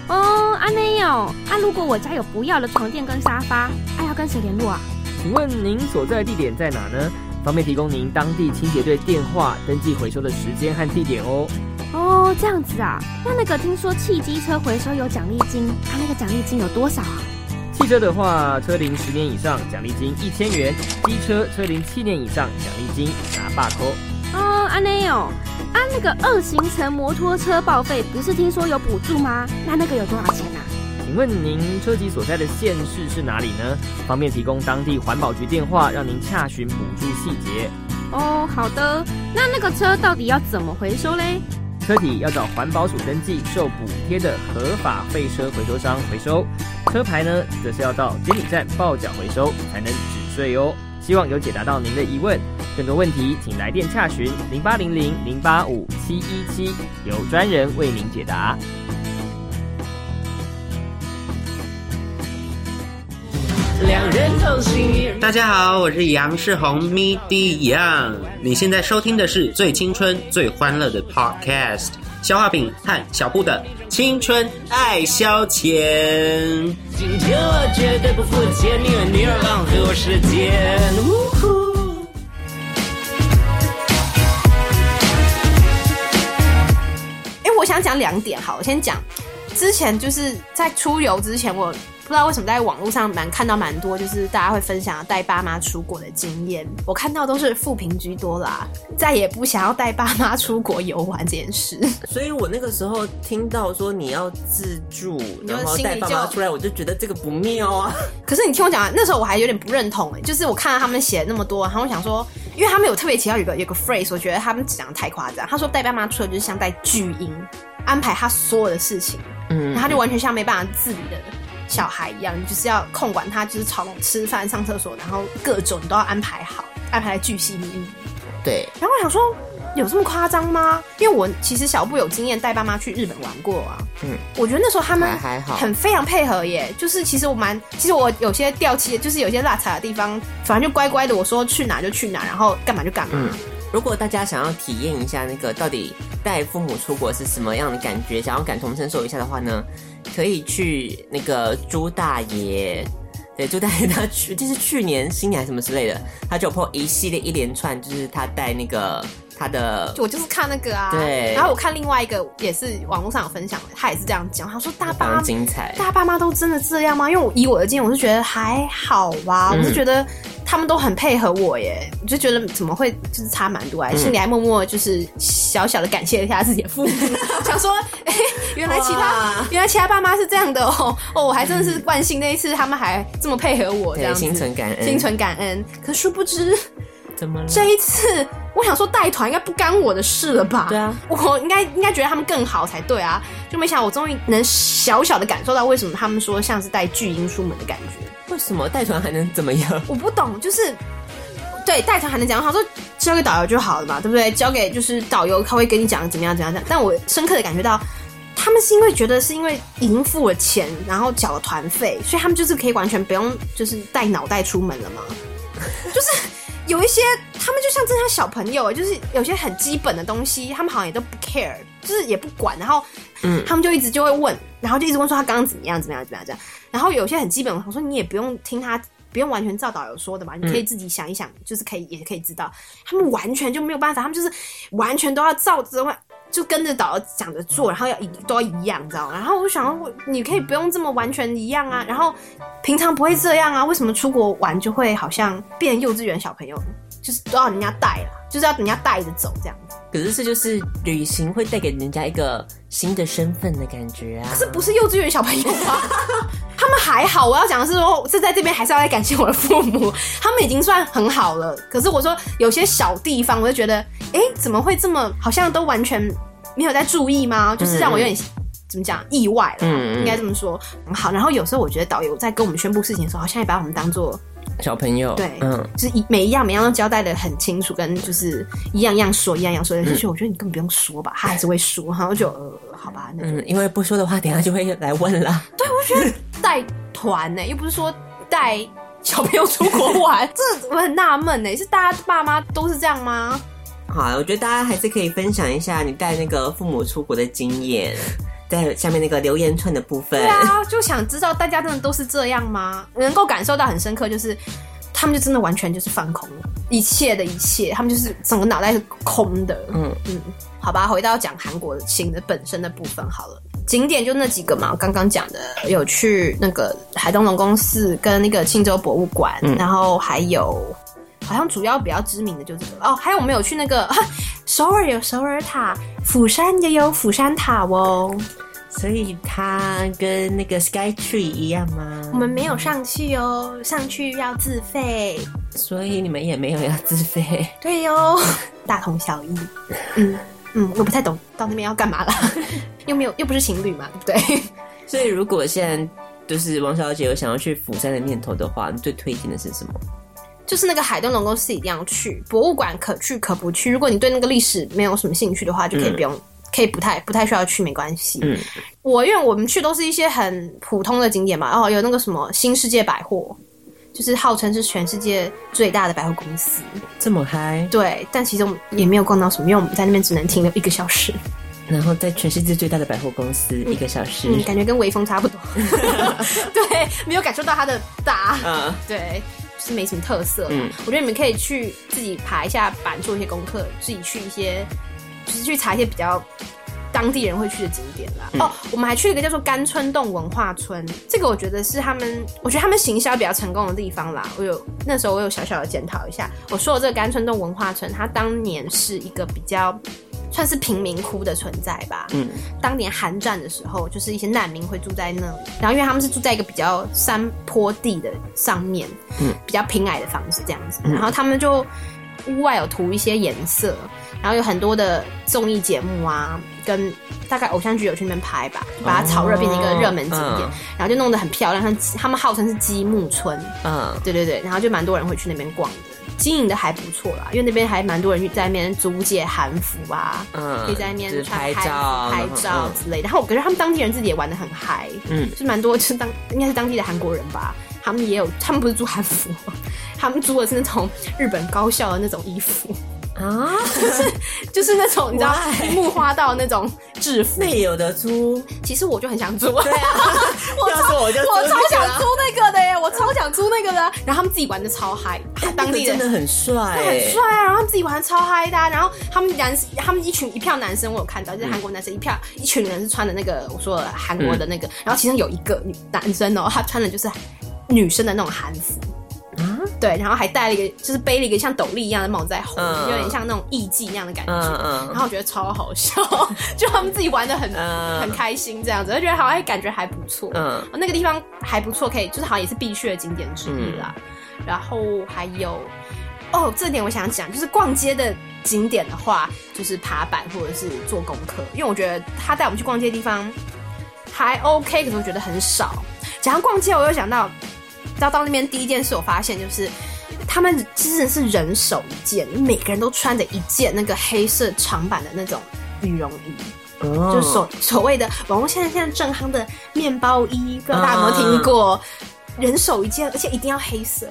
哦，安内哦，啊，如果我家有不要的床垫跟沙发，啊，要跟谁联络啊？请问您所在地点在哪呢？方便提供您当地清洁队电话、登记回收的时间和地点哦。哦，这样子啊，那那个听说汽机车回收有奖励金，啊，那个奖励金有多少啊？汽车的话，车龄十年以上奖励金一千元；机车车龄七年以上奖励金拿把扣。哦，安内哦，啊，那个二行程摩托车报废不是听说有补助吗？那那个有多少钱啊？请问您车籍所在的县市是哪里呢？方便提供当地环保局电话，让您洽询补助细节。哦，好的，那那个车到底要怎么回收嘞？车体要找环保署登记受补贴的合法废车回收商回收，车牌呢，则是要到监理站报缴回收才能止税哦。希望有解答到您的疑问，更多问题请来电洽询零八零零零八五七一七，由专人为您解答。两人同行。大家好，我是杨世宏，MIDI Young。你现在收听的是最青春、最欢乐的 Podcast，消化饼和小布的青春爱消遣。今天我绝对不付钱，因为你而浪费我时间。呜呼哎、我想讲两点，好，我先讲。之前就是在出游之前，我不知道为什么在网络上蛮看到蛮多，就是大家会分享带爸妈出国的经验。我看到都是负评居多啦，再也不想要带爸妈出国游玩这件事。所以我那个时候听到说你要自助，就然后带爸妈出来，我就觉得这个不妙啊。可是你听我讲，那时候我还有点不认同哎、就是我看到他们写那么多，然后我想说，因为他们有特别提到有个有个 phrase，我觉得他们讲的太夸张。他说带爸妈出来就是像带巨婴，安排他所有的事情，嗯然后他就完全像没办法自理的小孩一样，你就是要控管他，就是从吃饭、上厕所，然后各种你都要安排好，安排的巨细靡遗。对，然后我想说，有这么夸张吗？因为我其实小布有经验带爸妈去日本玩过啊。嗯嗯，我觉得那时候他们还还好很非常配合耶。就是其实我蛮，其实我有些掉漆，就是有些落差的地方，反正就乖乖的，我说去哪就去哪，然后干嘛就干嘛。嗯，如果大家想要体验一下那个到底带父母出国是什么样的感觉，想要感同身受一下的话呢，可以去那个朱大爷。对，朱大爷他去，就是去年新年还是什么之类的，他就破一系列一连串，就是他带那个他的我就是看那个啊，对。然后我看另外一个也是网络上有分享的，他也是这样讲，他说大非爸常精彩。大爸妈都真的这样吗？因为我以我的经验，我是觉得还好吧，嗯。我是觉得他们都很配合我耶，我就觉得怎么会就是差蛮多啊，嗯。心里还默默就是小小的感谢一下自己的父母，想说，哎、原来其他哇。原来其他爸妈是这样的哦，哦，我还真的是万幸那一次他们还这么配合我，这对，样子。心存感恩，心存感恩，可殊不知。怎么了？这一次，我想说带团应该不干我的事了吧？对啊，我应该应该觉得他们更好才对啊，就没想到我终于能小小的感受到为什么他们说像是带巨婴出门的感觉。为什么带团还能怎么样？我不懂，就是对带团还能怎样，他说交给导游就好了嘛，对不对？交给就是导游，他会跟你讲怎么样怎么样怎么样。但我深刻的感觉到。他们是因为觉得是因为已经付了钱，然后缴了团费，所以他们就是可以完全不用就是带脑袋出门了吗？就是有一些他们就像正常小朋友，就是有些很基本的东西，他们好像也都不 care，就是也不管，然后嗯他们就一直就会问，然后就一直问说他刚刚怎么样怎么样怎么样这样，然后有些很基本，我说你也不用听他。不用完全照导游说的嘛，你可以自己想一想，就是可以也可以知道，他们完全就没有办法，他们就是完全都要照着就跟着导游讲着做，然后要一都要一样，你知道吗？然后我就想说，我你可以不用这么完全一样啊，然后平常不会这样啊，为什么出国玩就会好像变幼稚园小朋友，就是都要人家带啦，就是要人家带着走这样子。可是这就是旅行会带给人家一个新的身份的感觉啊！可是不是幼稚园小朋友吗？他们还好，我要讲的是说，这在这边还是要来感谢我的父母，他们已经算很好了。可是我说有些小地方，我就觉得，哎，怎么会这么好像都完全没有在注意吗？就是让我有点。怎么讲？意外了，嗯嗯应该这么说。嗯好，然后有时候我觉得导游在跟我们宣布事情的时候，好像也把我们当做小朋友，对，嗯，就是一每一样每一样都交代的很清楚，跟就是一样一样说，一样一样说。但是我觉得你根本不用说吧，他还是会说，然后就呃，好吧，那嗯，因为不说的话，等一下就会来问了。对，我觉得带团呢、又不是说带小朋友出国玩，这我很纳闷呢，是大家爸妈都是这样吗？好，我觉得大家还是可以分享一下你带那个父母出国的经验，在下面那个留言串的部分。对啊，就想知道大家真的都是这样吗？能够感受到很深刻，就是他们就真的完全就是放空了，一切的一切，他们就是整个脑袋是空的。嗯嗯，好吧，回到讲韩国行的本身的部分好了。景点就那几个嘛，我刚刚讲的有去那个海东龙宫寺跟那个庆州博物馆，嗯然后还有好像主要比较知名的就这个哦，还有我们有去那个、啊、首尔有首尔塔，釜山也有釜山塔哦。所以它跟那个 Sky Tree 一样吗？我们没有上去哦，上去要自费。所以你们也没有要自费。对哟、大同小异。嗯嗯，我不太懂到那边要干嘛啦，又没有又不是情侣嘛，对不对？所以如果现在就是王小姐有想要去釜山的念头的话，你最推荐的是什么？就是那个海东龙宫是一定要去，博物馆可去可不去。如果你对那个历史没有什么兴趣的话，就可以不用，可以不太不太需要去，没关系。嗯，我因为我们去都是一些很普通的景点嘛，哦，有那个什么新世界百货，就是号称是全世界最大的百货公司。这么嗨，对，但其实我们也没有逛到什么，因为我们在那边只能停留一个小时。然后在全世界最大的百货公司一个小时，嗯，感觉跟微风差不多。对，没有感受到它的大。嗯对，就是没什么特色。嗯我觉得你们可以去自己爬一下板，做一些功课，自己去一些，就是去查一些比较。当地人会去的景点啦。嗯哦，我们还去了一个叫做甘村洞文化村，这个我觉得是他们，我觉得他们行销比较成功的地方啦。我有那时候我有小小的检讨一下，我说的这个甘村洞文化村，它当年是一个比较算是贫民窟的存在吧。嗯，当年寒战的时候，就是一些难民会住在那里，然后因为他们是住在一个比较山坡地的上面，嗯，比较平矮的房子这样子，嗯。然后他们就屋外有涂一些颜色，然后有很多的综艺节目啊，跟大概偶像剧有去那边拍吧，把它炒热变成一个热门景点，嗯。然后就弄得很漂亮，像他们号称是积木村，嗯，对对对，然后就蛮多人会去那边逛的，经营的还不错啦，因为那边还蛮多人在那边租借韩服啊，嗯可以在那边穿拍照、拍照之类的。然后我觉得他们当地人自己也玩的很嗨，嗯。就是蛮多就是当应该是当地的韩国人吧，他们也有，他们不是租韩服，他们租的是那种日本高校的那种衣服，啊，就是就是那种你知道木花道那种制服。那。也有的租，其实我就很想租，对啊，我要是我就我超想租那个的耶，我超想租那个的。然后他们自己玩的超嗨，当地人那个真的很帅。很欸，帅啊，然后他们自己玩得超嗨的啊、然后他们男，他们一群一票男生，我有看到，就是韩国男生一票一群人是穿的那个我说韩国的那个，然后其中有一个女男生哦，他穿的就是女生的那种韩服。对，然后还戴了一个，就是背了一个像斗笠一样的帽子在后面，嗯有点像那种艺妓那样的感觉。然后我觉得超好笑，就他们自己玩的很、嗯很开心这样子，我觉得好像感觉还不错。嗯哦那个地方还不错，可以就是好像也是必去的景点之一啦。然后还有哦，这点我想讲，就是逛街的景点的话，就是爬板或者是做功课，因为我觉得他带我们去逛街的地方还 OK，可是我觉得很少。讲到逛街，我又想到，到到那边第一件事我发现就是。他们真的是人手一件，每个人都穿着一件那个黑色长版的那种羽绒衣，哦就是所所谓的网络现在现在正夯的面包衣，不知道大家有没有听过？人手一件，而且一定要黑色，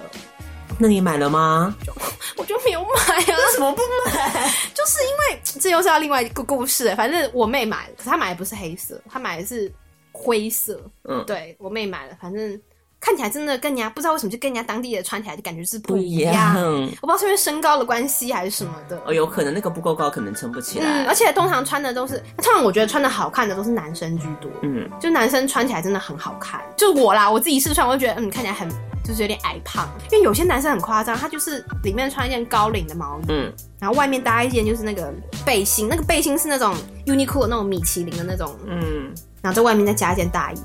那你买了吗？我就没有买啊。为什么不买？就是因为这又是要另外一个故事了。反正我妹买了，可是她买的不是黑色，她买的是灰色。嗯对我妹买了，反正看起来真的跟人家不知道为什么就跟人家当地的穿起来就感觉是不一样样。我不知道是因为身高的关系还是什么的。哦，有可能那个不够高，可能撑不起来。嗯，而且通常穿的都是，通常我觉得穿的好看的都是男生居多。嗯，就男生穿起来真的很好看。就我啦，我自己试穿，我就觉得嗯，看起来很就是有点矮胖。因为有些男生很夸张，他就是里面穿一件高领的毛衣，嗯，然后外面搭一件就是那个背心，那个背心是那种 Uniqlo 的那种米其林的那种，嗯，然后在外面再加一件大衣。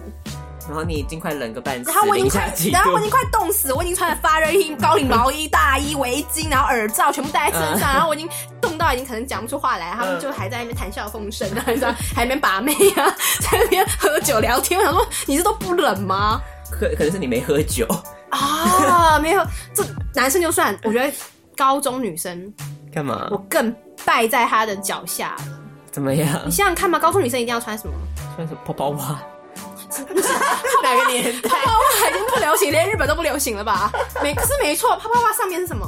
然后你已经快冷个半死，然后我已经快，然后我已度经快冻死，我已经穿了发热衣、高领毛衣、大衣、围巾，然后耳罩全部戴在身上，然后我已经冻到已经可能讲不出话来，他们就还在那边谈笑风生啊，你知道，还在那边把妹啊，在那边喝酒聊天。我想说，你这都不冷吗？可可能是你没喝酒，啊，没有，这男生就算，我觉得高中女生干嘛我？更败在他的脚下了。怎么样你？想想看嘛，高中女生一定要穿什么？穿什么包包袜？哪个年代？泡泡袜已经不流行，连日本都不流行了吧？没，可是没错，泡泡袜上面是什么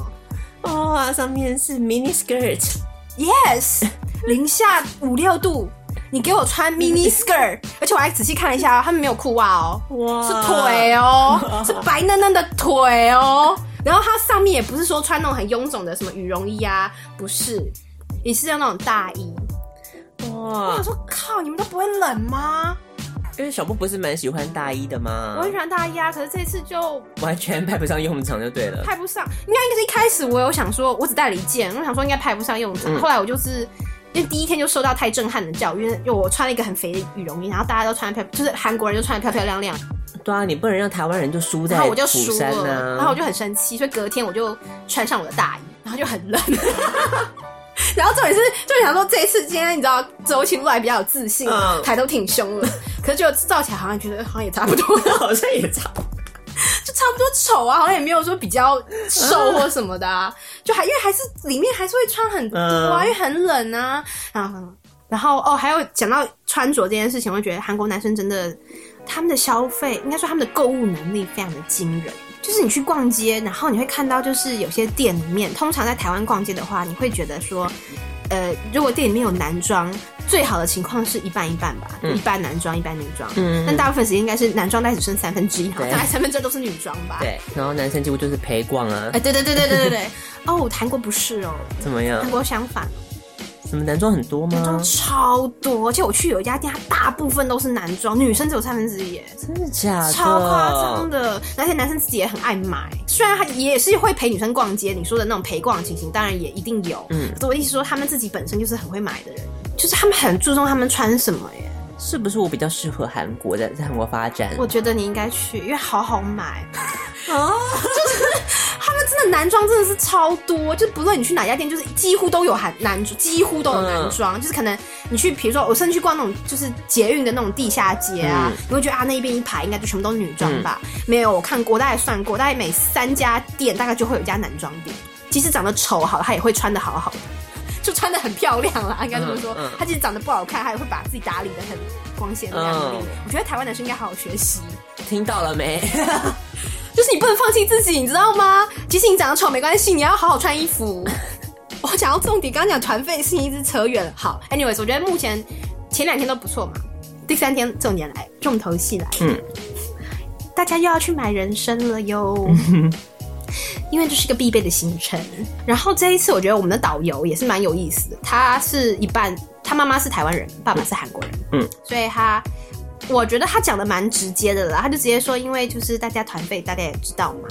哦啊，上面是 mini skirt，？Yes，零下五六度，你给我穿 mini skirt，而且我还仔细看了一下哦，他们没有裤袜哦，哇是腿哦，是白嫩嫩的腿哦。然后它上面也不是说穿那种很臃肿的什么羽绒衣啊，不是，也是要那种大衣。我哇想！说，靠，你们都不会冷吗？因为小布不是蛮喜欢大衣的吗我？很喜欢大衣啊，可是这次就完全派不上用场就对了。派不上。应该应该是一开始我有想说，我只带了一件，我想说应该派不上用场。嗯后来我就是因为第一天就受到太震撼的教育，因为因为我穿了一个很肥的羽绒衣，然后大家都穿的漂，就是韩国人就穿的漂漂亮亮，对啊，你不能让台湾人就输在然后我就釜输山了，啊。然后我就很生气，所以隔天我就穿上我的大衣，然后就很冷。然后重点是，就想说这一次今天你知道走起路来比较有自信，嗯抬头挺胸了。可是就照起来好像觉得好像也差不多，好像也差不多。就差不多丑啊，好像也没有说比较瘦或什么的啊，就还因为还是里面还是会穿很多啊，嗯因为很冷啊，然后然后哦，还有讲到穿着这件事情，我会觉得韩国男生真的他们的消费，应该说他们的购物能力非常的惊人。就是你去逛街，然后你会看到，就是有些店里面，通常在台湾逛街的话，你会觉得说，呃，如果店里面有男装，最好的情况是一半一半吧，嗯一半男装，一半女装。嗯但大部分时间应该是男装大概只剩三分之一，大概三分之二都是女装吧。对，然后男生几乎就是陪逛啊哎，，对对对对对对对。哦，韩国不是哦，怎么样韩？国相反，什么男装很多吗男装？超多，而且我去有一家店，它大部分都是男装，女生只有三分之一耶，真的假的？超夸张的。而且男生自己也很爱买，虽然他也是会陪女生逛街，你说的那种陪逛的情形，当然也一定有。嗯可是我意思说，他们自己本身就是很会买的人，就是他们很注重他们穿什么耶。是不是我比较适合韩国，在在韩国发展？我觉得你应该去，因为好好买，哦，的男装真的是超多，就不论你去哪家店，就是几乎都有韩男装，几乎都有男装。就是可能你去，比如说我甚至去逛那种就是捷运的那种地下街啊，你会觉得啊那一边一排应该就全部都是女装吧？没有，我看过，大概算过，大概每三家店大概就会有一家男装店。即使长得丑好，他也会穿的好好的，就穿的很漂亮啦，应该这么说。他即使长得不好看，他也会把自己打理的很光鲜亮丽。我觉得台湾男生应该好好学习。听到了没？就是你不能放弃自己，你知道吗？即使你长得丑没关系，你要好好穿衣服。我讲到重点，刚刚讲团费是一直扯远了。好，anyways，我觉得目前前两天都不错嘛，第三天重点来，重头戏来。嗯，大家又要去买人参了哟。因为这是一个必备的行程，然后这一次我觉得我们的导游也是蛮有意思的，他是一半，他妈妈是台湾人，爸爸是韩国人，嗯，所以他我觉得他讲的蛮直接的了，他就直接说，因为就是大家团费大家也知道嘛，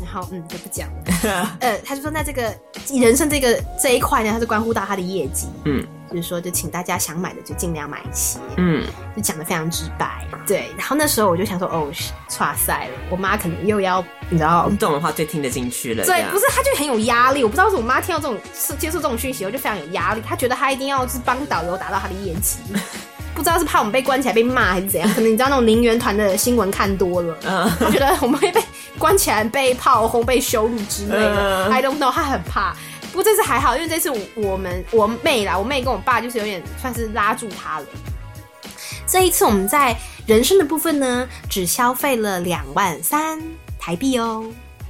然后嗯就不讲了，呃，他就说那这个人生这个这一块呢，他是关乎到他的业绩，嗯。就是说，就请大家想买的就尽量买齐，嗯，就讲的非常直白，对。然后那时候我就想说，哦，哇塞了，我妈可能又要，你知道，这种话最听得进去了。对，不是，她就很有压力。我不知道是我妈听到这种接受这种讯息，我就非常有压力。她觉得她一定要是帮导游达到她的业绩，不知道是怕我们被关起来被骂还是怎样。可能你知道那种零元团的新闻看多了，嗯，她觉得我们会被关起来被炮轰、被羞辱之类的。I don't know，他很怕。不过这次还好，因为这次我们我妹啦，我妹跟我爸就是有点算是拉住他了。这一次我们在人生的部分呢，只消费了两万三台币哦，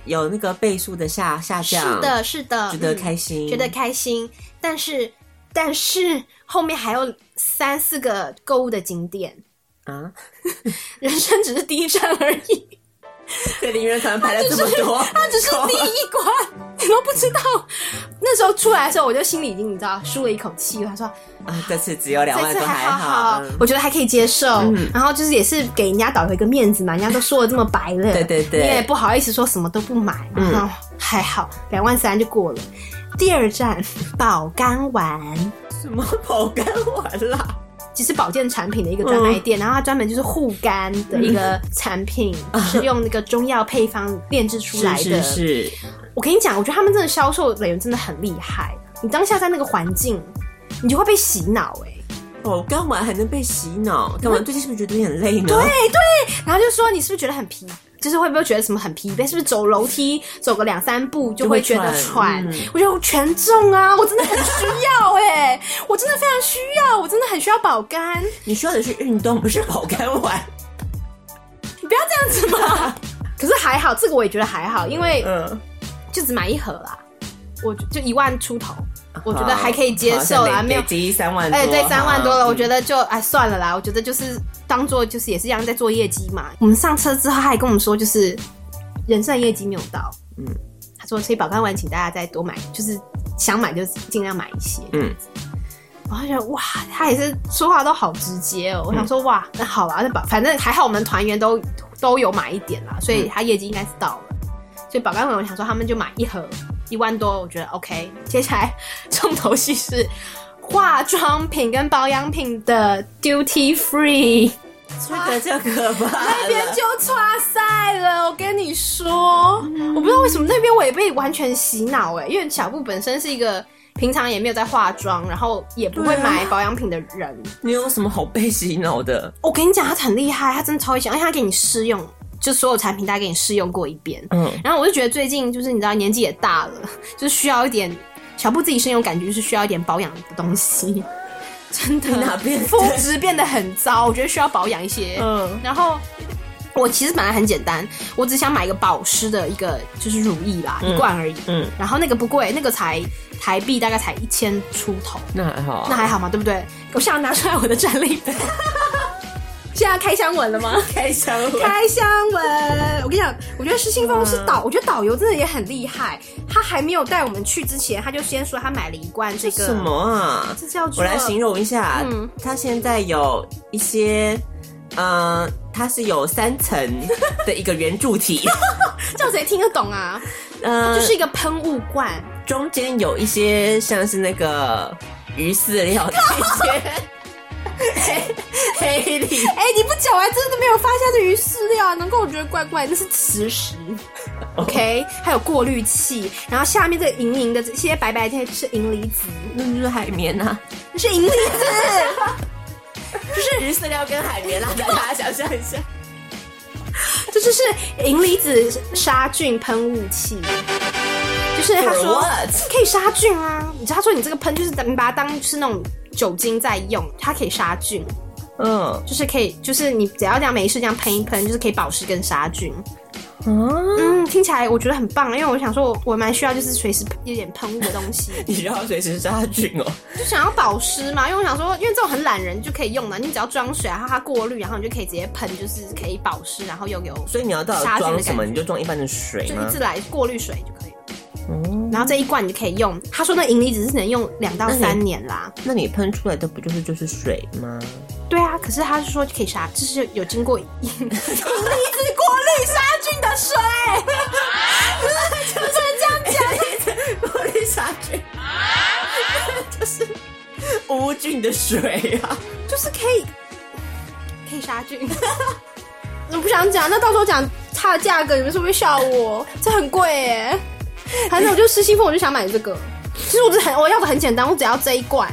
有那个倍数的下下降，是的，是的，觉得开心，觉得开心。但是但是后面还有三四个购物的景点啊，人生只是第一站而已。这零元团排了这么多，他只是第一关，你都不知道。那时候出来的时候，我就心里已经你知道舒了一口气。他说：“啊，这次只有两万，这次还好，我觉得还可以接受。然后就是也是给人家导游一个面子嘛，人家都说的这么白了，对对对，你也不好意思说什么都不买。嗯，还好两万三就过了。第二站保肝丸，什么保肝丸啦？其实保健产品的一个专卖店，然后它专门就是护肝的一个产品，是用那个中药配方炼制出来的。是，我跟你讲，我觉得他们真的销售人员真的很厉害。你当下在那个环境，你就会被洗脑哎。哦，干嘛还能被洗脑？干嘛最近是不是觉得有点累呢？对对，然后就说你是不是觉得很疲？就是会不会觉得什么很疲惫？是不是走楼梯走个两三步就会觉得喘？我觉得全中啊，我真的很需要哎，我真的非常需要，我真的很需要保肝。你需要的是运动，不是保肝丸。你不要这样子嘛。可是还好，这个我也觉得还好，因为嗯，就只买一盒啦，我就一万出头。我觉得还可以接受啦，没有三万，哎，对，三万多了，我觉得就哎算了啦。我觉得就是当做就是也是一样在做业绩嘛。我们上车之后，他还跟我们说，就是人生的业绩没有到，嗯，他说所以保肝丸，请大家再多买，就是想买就尽量买一些，嗯。我就觉得哇，他也是说话都好直接哦。我想说哇，那好了，那保反正还好，我们团员都都有买一点啦，所以他业绩应该是到了。所以保肝丸，我想说他们就买一盒。一万多，我觉得 OK。接下来重头戏是化妆品跟保养品的 Duty Free，这个就可怕那边就差赛了。我跟你说，我不知道为什么那边我也被完全洗脑哎，因为小布本身是一个平常也没有在化妆，然后也不会买保养品的人。你有什么好被洗脑的？我跟你讲，他很厉害，他真的超会讲，而且他给你试用。就所有产品，大家给你试用过一遍。嗯，然后我就觉得最近就是你知道年纪也大了，就是需要一点小布自己身有感觉，就是需要一点保养的东西。真的，哪边肤质变得很糟，我觉得需要保养一些。嗯，然后我其实本来很简单，我只想买一个保湿的一个就是乳液啦，一罐而已。嗯，然后那个不贵，那个才台币大概才一千出头。那还好，那还好嘛，对不对？我想要拿出来我的战利品。现在开箱文了吗？开箱文，开箱文。我跟你讲，我觉得失心疯是导，我觉得导游真的也很厉害。他还没有带我们去之前，他就先说他买了一罐这个什么啊？这叫做……我来形容一下，嗯，它现在有一些，嗯，它是有三层的一个圆柱体，这样谁听得懂啊？嗯，就是一个喷雾罐，中间有一些像是那个鱼饲料这些。黑黑里，哎，你不讲，我还真的没有发现这鱼饲料，能够我觉得怪怪，那是磁石。OK，还有过滤器，然后下面这个莹莹的这些白白的是银离子，那就是海绵啊，那是银离子，就是鱼饲料跟海绵啦，大家想象一下。这就是银离子杀菌喷雾器。就是他说可以杀菌啊，你知道他说你这个喷就是你把它当是那种酒精在用，它可以杀菌，嗯，就是可以，就是你只要这样没事这样喷一喷，就是可以保湿跟杀菌。哦，嗯，听起来我觉得很棒，因为我想说我我蛮需要就是随时有点喷雾的东西，你需要随时杀菌哦。就想要保湿嘛，因为我想说，因为这种很懒人就可以用的，你只要装水，然后它过滤，然后你就可以直接喷，就是可以保湿，然后又有所以你要到底杀菌的装什么？你就装一般的水就一次？来过滤水就可以然后这一罐你就可以用，他说那银离子是能用两到三年啦。那你喷出来的不就是就是水吗？对啊，可是他是说可以杀，就是有经过银 银离子过滤杀菌的水，就是这样讲。过滤杀菌，就是无菌的水啊。就是可以可以杀菌。我不想讲，那到时候讲它的价格，你们是不是会笑我？这很贵耶。反正我就失心疯，我就想买这个。其实我只很我要的很简单，我只要这一罐。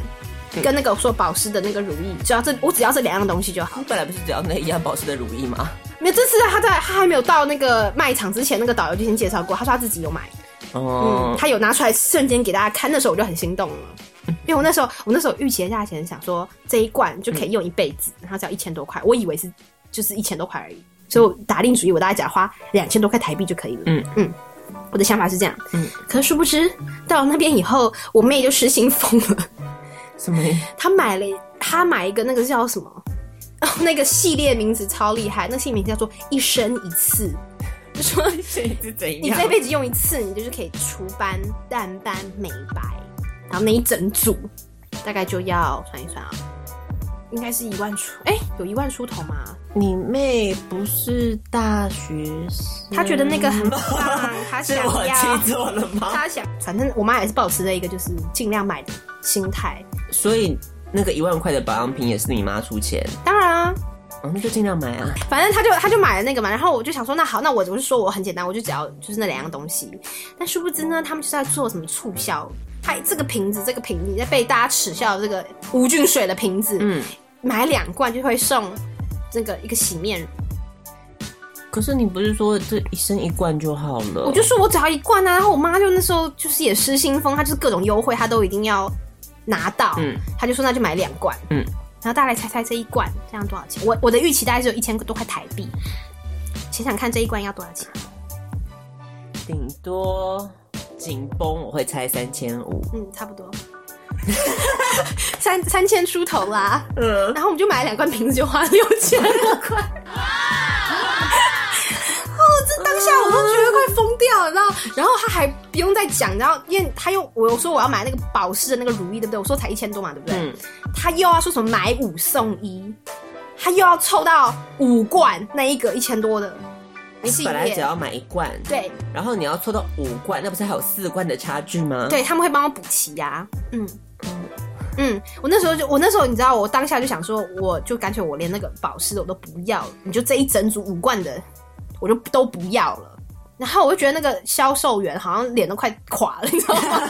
跟那个说保湿的那个乳液，只要这我只要这两样东西就好你。本来不是只要那一样保湿的乳液吗？没有，这次他在他还没有到那个卖场之前，那个导游就先介绍过，他说他自己有买，哦嗯，，他有拿出来瞬间给大家看，那时候我就很心动了，因为我那时候我那时候预期的价钱想说这一罐就可以用一辈子，然后只要一千多块，我以为是就是一千多块而已，所以我打定主意，我大概只要花两千多块台币就可以了，嗯嗯。我的想法是这样，嗯，可是殊不知到了那边以后，我妹就失心疯了。什么？她买了，她买一个那个叫什么？哦，那个系列名字超厉害，那系列名字叫做“一生一次 ”，就说水是怎你这辈子用一次，你就是可以除斑、淡斑、美白，然后那一整组大概就要算一算啊，应该是一万出，哎、有一万出头吗？你妹不是大学生？她觉得那个很棒，她是想我要，记错了吗？她想，反正我妈也是保持着一个就是尽量买的心态。所以那个一万块的保养品也是你妈出钱，当然啊，哦，那就尽量买啊。反正他就他就买了那个嘛，然后我就想说，那好，那我我就说我很简单，我就只要就是那两样东西。但殊不知呢，他们就是在做什么促销，还这个瓶子这个瓶子在被大家耻笑的这个无菌水的瓶子，嗯，买两罐就会送这个一个洗面乳。可是你不是说这一生一罐就好了？我就说我只要一罐啊，然后我妈就那时候就是也失心疯，她就是各种优惠她都一定要拿到，嗯她就说那就买两罐，嗯，然后大家来猜猜这一罐这样多少钱？我我的预期大概只有一千多块台币，想想看这一罐要多少钱？顶多紧绷，我会猜三千五。嗯，差不多。三三千出头啦，嗯，然后我们就买了两罐瓶子，就花了六千多块。哦，这当下我都觉得快疯掉了，然后，然后他还不用再讲，然后因为他又我说我要买那个保湿的那个乳液，对不对？我说才一千多嘛，对不对？嗯。他又要说什么买五送一，他又要凑到五罐那一个一千多的你本来只要买一罐，对。然后你要凑到五罐，那不是还有四罐的差距吗？，对，他们会帮我补齐呀、嗯嗯，我那时候就我那时候你知道，我当下就想说，我就干脆我连那个保湿的我都不要了，你就这一整组五罐的，我就都不要了。然后我就觉得那个销售员好像脸都快垮了，你知道吗？他就说：“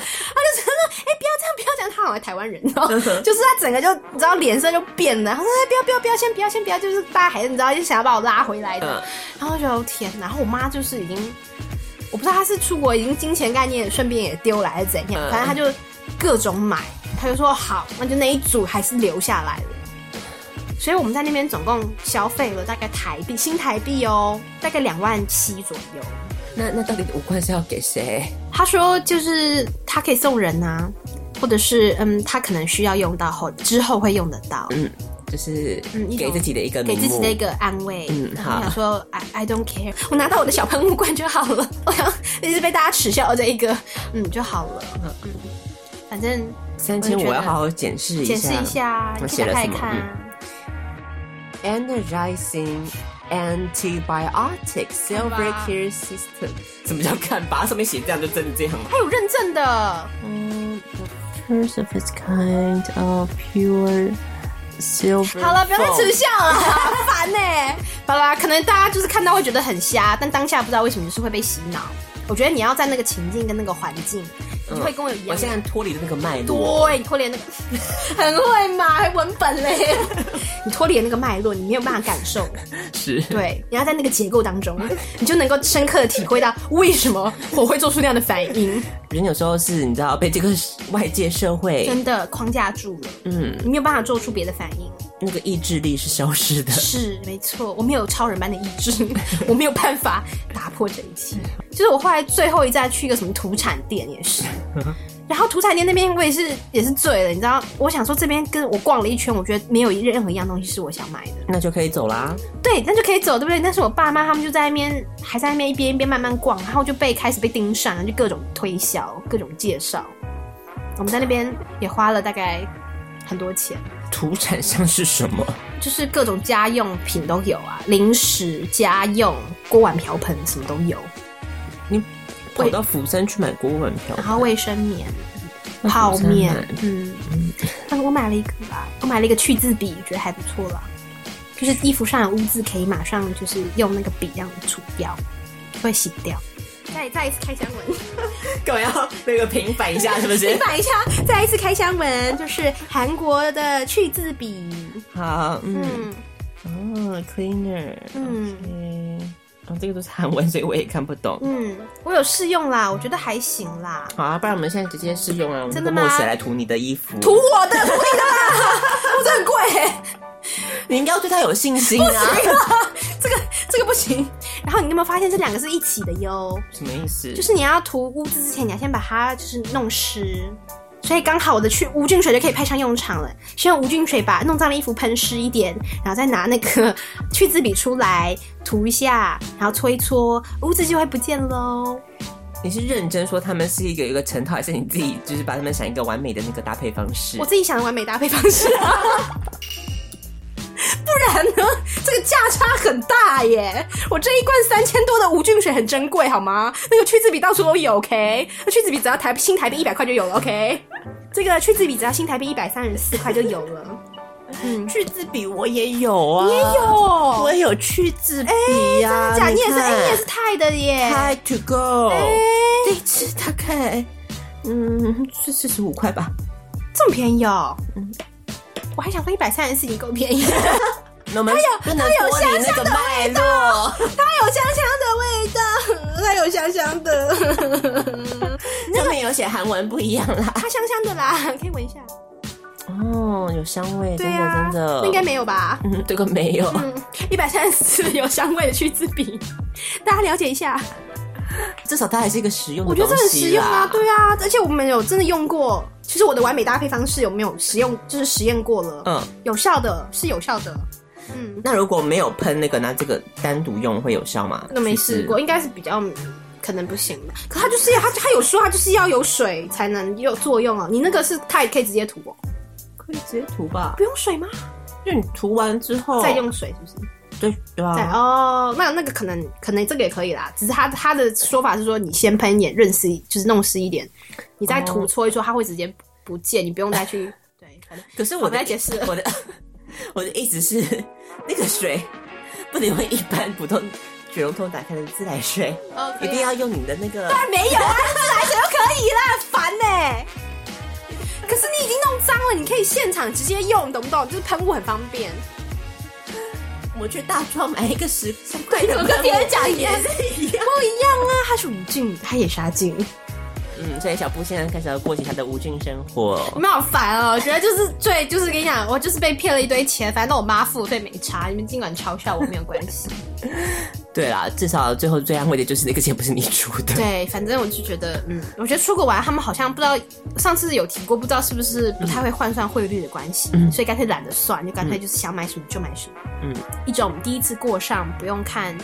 哎、不要这样，不要这样。”他好像台湾人，你知道吗？就是他整个就你知道脸色就变了。他说：“哎、不要不要不要，先不要先不要。”就是大家还是你知道，就想要把我拉回来的。嗯然后我就天哪，然后我妈就是已经，我不知道她是出国已经金钱概念顺便也丢了，还是怎样，嗯反正她就各种买，他就说好，那就那一组还是留下来了。所以我们在那边总共消费了大概台币新台币哦，大概两万七左右。那那到底五罐是要给谁？他说就是他可以送人啊，或者是嗯，他可能需要用到后之后会用得到，嗯，就是嗯给自己的一个给自己的一个安慰。嗯好想说 I I don't care，我拿到我的小喷雾罐就好了。我想一直被大家耻笑的这一个，嗯就好了。嗯，反正三千五，我要好好检视一下。检视一下，我你写了什么看。Energizing antibiotic silver care system，什么叫看吧？上面写这样就真的这样吗？还有认证的，嗯，the first of its kind of pure silver。好了，不要再耻笑了，烦呢、巴拉，可能大家就是看到会觉得很瞎，但当下不知道为什么就是会被洗脑。我觉得你要在那个情境跟那个环境，你会跟我有一样。我现在脱离了那个脉络，对，你脱离了那个，很会嘛，还文本嘞。你脱离了那个脉络，你没有办法感受。是对，你要在那个结构当中，你就能够深刻的体会到为什么我会做出那样的反应。人有时候是你知道被这个外界社会真的框架住了，嗯，你没有办法做出别的反应。那个意志力是消失的。是没错，我没有超人般的意志，我没有办法打破这一切。就是我后来最后一站去一个什么土产店也是，然后土产店那边我也是也是醉了，你知道？我想说这边跟我逛了一圈，我觉得没有任何一样东西是我想买的。那就可以走啦。对，那就可以走，对不对？但是我爸妈他们就在那边，还在那边一边一边慢慢逛，然后就被开始被盯上，就各种推销、各种介绍。我们在那边也花了大概很多钱，土产像是什么？就是各种家用品都有啊，零食、家用、锅碗瓢盆什么都有，你跑到釜山去买锅碗瓢盆，然后卫生棉、泡面，嗯嗯。但我买了一个吧，我买了一个去渍笔，觉得还不错啦。就是衣服上有污渍，可以马上就是用那个笔这样除掉，会洗掉。再再一次开箱文，干嘛要那个平反一下？是不是平？反一下，再一次开箱文，就是韩国的去字笔。好，嗯，嗯哦，cleaner，嗯嗯，哦，这个都是韩文，所以我也看不懂。嗯，我有试用啦，我觉得还行啦。好啊，不然我们现在直接试用啊，我们的吗墨水来涂你的衣服。涂我的，涂你的啦，我这很贵、你应该要对他有信心啊。这个这个不行。然后你有没有发现这两个是一起的哟？什么意思？就是你要涂污渍之前，你要先把它就是弄湿，所以刚好我的去无菌水就可以派上用场了。先用无菌水把弄脏的衣服喷湿一点，然后再拿那个去渍笔出来涂一下，然后搓一搓，污渍就会不见喽。你是认真说他们是一个一个成套，还是你自己就是把他们想一个完美的那个搭配方式我？自己想的完美搭配方式啊。不然呢？这个价差很大耶！我这一罐三千多的无菌水很珍贵，好吗？那个去渍笔到处都有，OK？那去渍笔只要台新台币一百块就有了，OK？这个去渍笔只要新台币一百三十四块就有了。嗯，去字笔我也有啊，也有我也有去字笔呀、假你也是，哎、你也是是泰的耶。High to go，哎这一次大概嗯是四十五块吧。这么便宜哦。嗯，我还想说一百三十四已经够便宜了。那我们不能它有脱离那个脉络。它有香香的味道，它有香香的，上面有写韩文不一样啦。它香香的啦，可以闻一下。哦，有香味，真的啊，真的。那应该没有吧？嗯，这个没有。嗯，一百三十四有香味的去渍笔，大家了解一下。至少它还是一个实用的我觉得这很实用啊，对啊，而且我们有真的用过。其实我的完美搭配方式有没有实用，就是实验过了，嗯，有效的，是有效的。嗯，那如果没有喷那个，那这个单独用会有效吗？那没试过，应该是比较可能不行的。可它就是要它它有说它就是要有水才能有作用啊。你那个是它也可以直接涂哦，可以直接涂吧？不用水吗？就你涂完之后再用水是不是？对对对啊，哦，那那个可能可能这个也可以啦，只是他他的说法是说你先喷一点润湿，就是弄湿一点，你再涂哦搓一搓，它会直接不见，你不用再去 对，反正可是我的我们来解释我的 我的意思是，那个水不能用一般普通水龙头打开的自来水，哦一定要用你的那个。当然没有啊，自来水就可以啦，烦呢、可是你已经弄脏了，你可以现场直接用，懂不懂？就是喷雾很方便。我去大庄买一个十三块的，我跟别人讲也也是一样。不一样啊，它是无菌，它也杀菌。嗯，所以小布现在开始要过起他的无菌生活。你们好烦哦！我觉得就是最就是跟你讲，我就是被骗了一堆钱，反正都我妈付，所以没差。你们尽管嘲笑我没有关系。对啦，至少最后最安慰的就是那个钱不是你出的。对，反正我就觉得，嗯，我觉得出国玩他们好像不知道，上次有提过，不知道是不是不太会换算汇率的关系，嗯所以干脆懒得算，就干脆就是想买什么就买什么。嗯，一种第一次过上不用看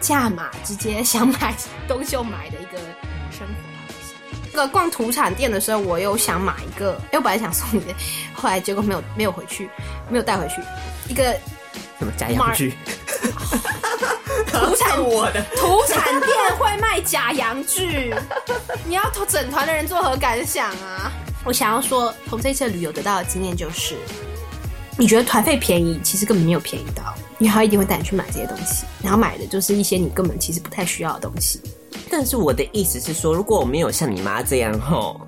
价码，直接想买 东西就买的一个生活个逛土产店的时候，我有想买一个，因为我本来想送你的，后来结果没有没有回去，没有带回去。一个什么假洋具？土产我的土产店会卖假洋具，你要投整团的人作何感想啊？我想要说，从这次旅游得到的经验就是，你觉得团费便宜，其实根本没有便宜到。你因为他一定会带你去买这些东西，然后买的就是一些你根本其实不太需要的东西。但是我的意思是说，如果我没有像你妈这样吼，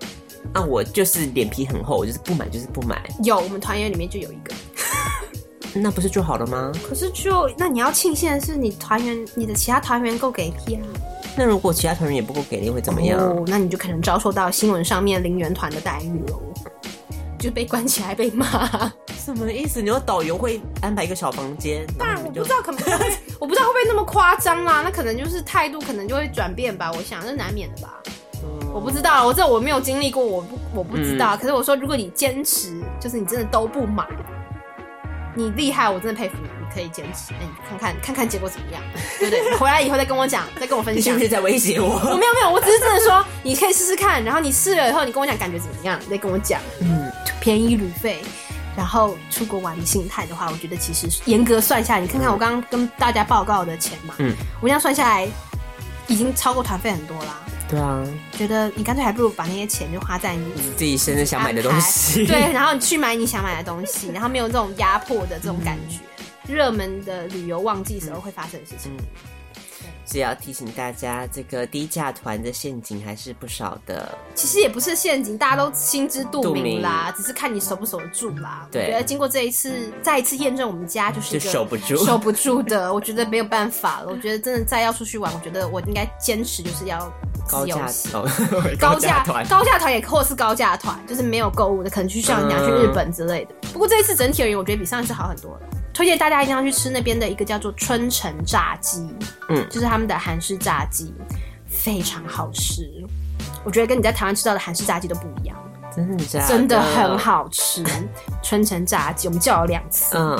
啊，我就是脸皮很厚，我就是不买就是不买，有，我们团员里面就有一个。那不是就好了吗？可是就那你要庆幸的是，你团员你的其他团员够给力啊。那如果其他团员也不够给力，会怎么样？哦，那你就可能遭受到新闻上面零元团的待遇喽，就被关起来被骂。什么意思？你说导游会安排一个小房间？当然我不知道，可能 我不知道会不会那么夸张啊？那可能就是态度可能就会转变吧，我想这难免的吧。我不知道，我这我没有经历过，我不我不知道。可是我说，如果你坚持，就是你真的都不买，你厉害，我真的佩服你，你可以坚持。那你看看看看结果怎么样，对不对？回来以后再跟我讲，再跟我分享你是不。是在威胁我我？没有没有，我只是真的说，你可以试试看，然后你试了以后，你跟我讲感觉怎么样，你再跟我讲。嗯，便宜旅费，然后出国玩的心态的话，我觉得其实严格算下来，你看看我刚刚跟大家报告的钱嘛，嗯，我这样算下来，已经超过团费很多啦。对啊，觉得你干脆还不如把那些钱就花在你自己生日想买的东西。对，然后你去买你想买的东西，然后没有这种压迫的这种感觉。热门的旅游旺季时候会发生的事情。嗯是要提醒大家，这个低价团的陷阱还是不少的。其实也不是陷阱，大家都心知肚明啦，只是看你守不守得住啦。对我觉得经过这一次，再一次验证，我们家就是一就个守不住守不住的。我觉得没有办法了。我觉得真的再要出去玩，我觉得我应该坚持就是要 高价高价团，高价团也或是高价团，就是没有购物的，可能去像你讲去日本之类的。不过这一次整体而言，我觉得比上一次好很多了。推荐大家一定要去吃那边的一个叫做春城炸鸡，嗯就是他们的韩式炸鸡，非常好吃。我觉得跟你在台湾吃到的韩式炸鸡都不一样，真的假真的很。好吃。春城炸鸡，我们叫了两次。嗯，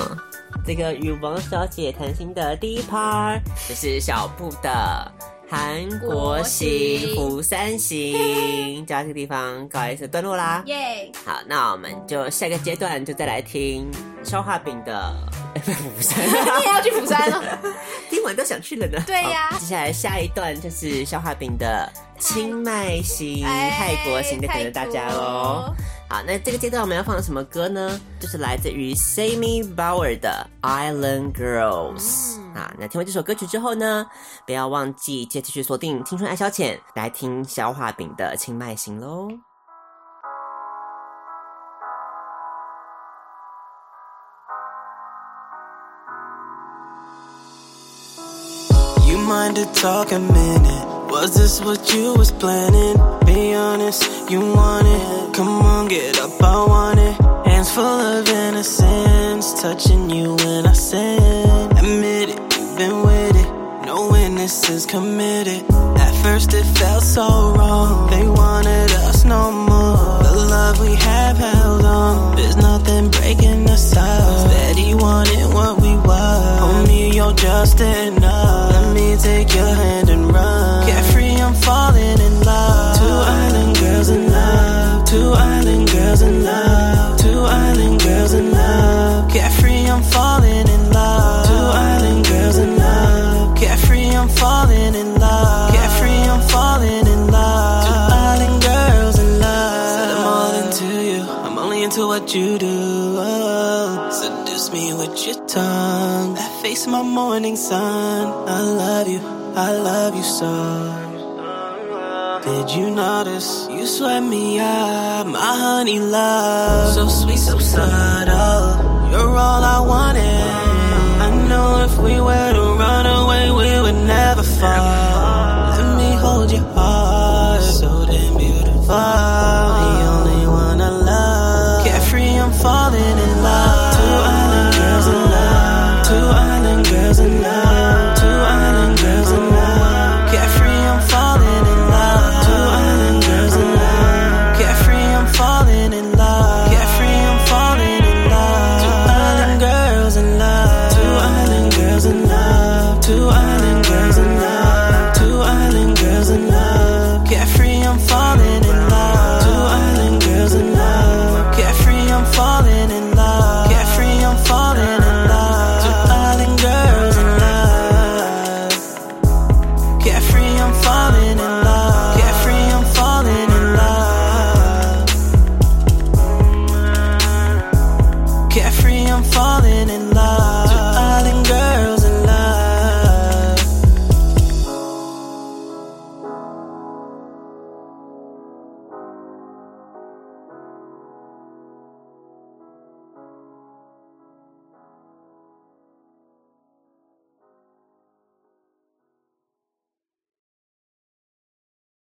这个与王小姐谈心的第一 part 就是小布的韩国行、釜山行，就到这个地方告一次段落啦。耶！好，那我们就下个阶段就再来听消化饼的釜山。你也要去釜山了？听完都想去了呢。对呀好接下来下一段就是消化饼的清迈行、哎泰国行，的等着大家喽。好，那这个阶段我们要放什么歌呢？就是来自于 Sammy Bauer 的《Island Girls》、啊。那听完这首歌曲之后呢，不要忘记接继续锁定青春爱消遣，来听消化饼的清迈行喽。To talk a minute? Was this what you was planning? Be honest, you want it. Come on, get up, I want it. Hands full of innocence, touching you when I sin. Admit it, you've been with it. No witnesses committed. At first it felt so wrong. They wanted us no more. The love we have held on. There's nothing breaking us up. Steady wanting what we want. Homie, you're just enough. Let me take your hand and run. Carefree, morning sun. I love you. I love you so. Did you notice you sweat me out, my honey love? So sweet, so subtle. You're all I wanted. I know if we were to run away, we would never fall.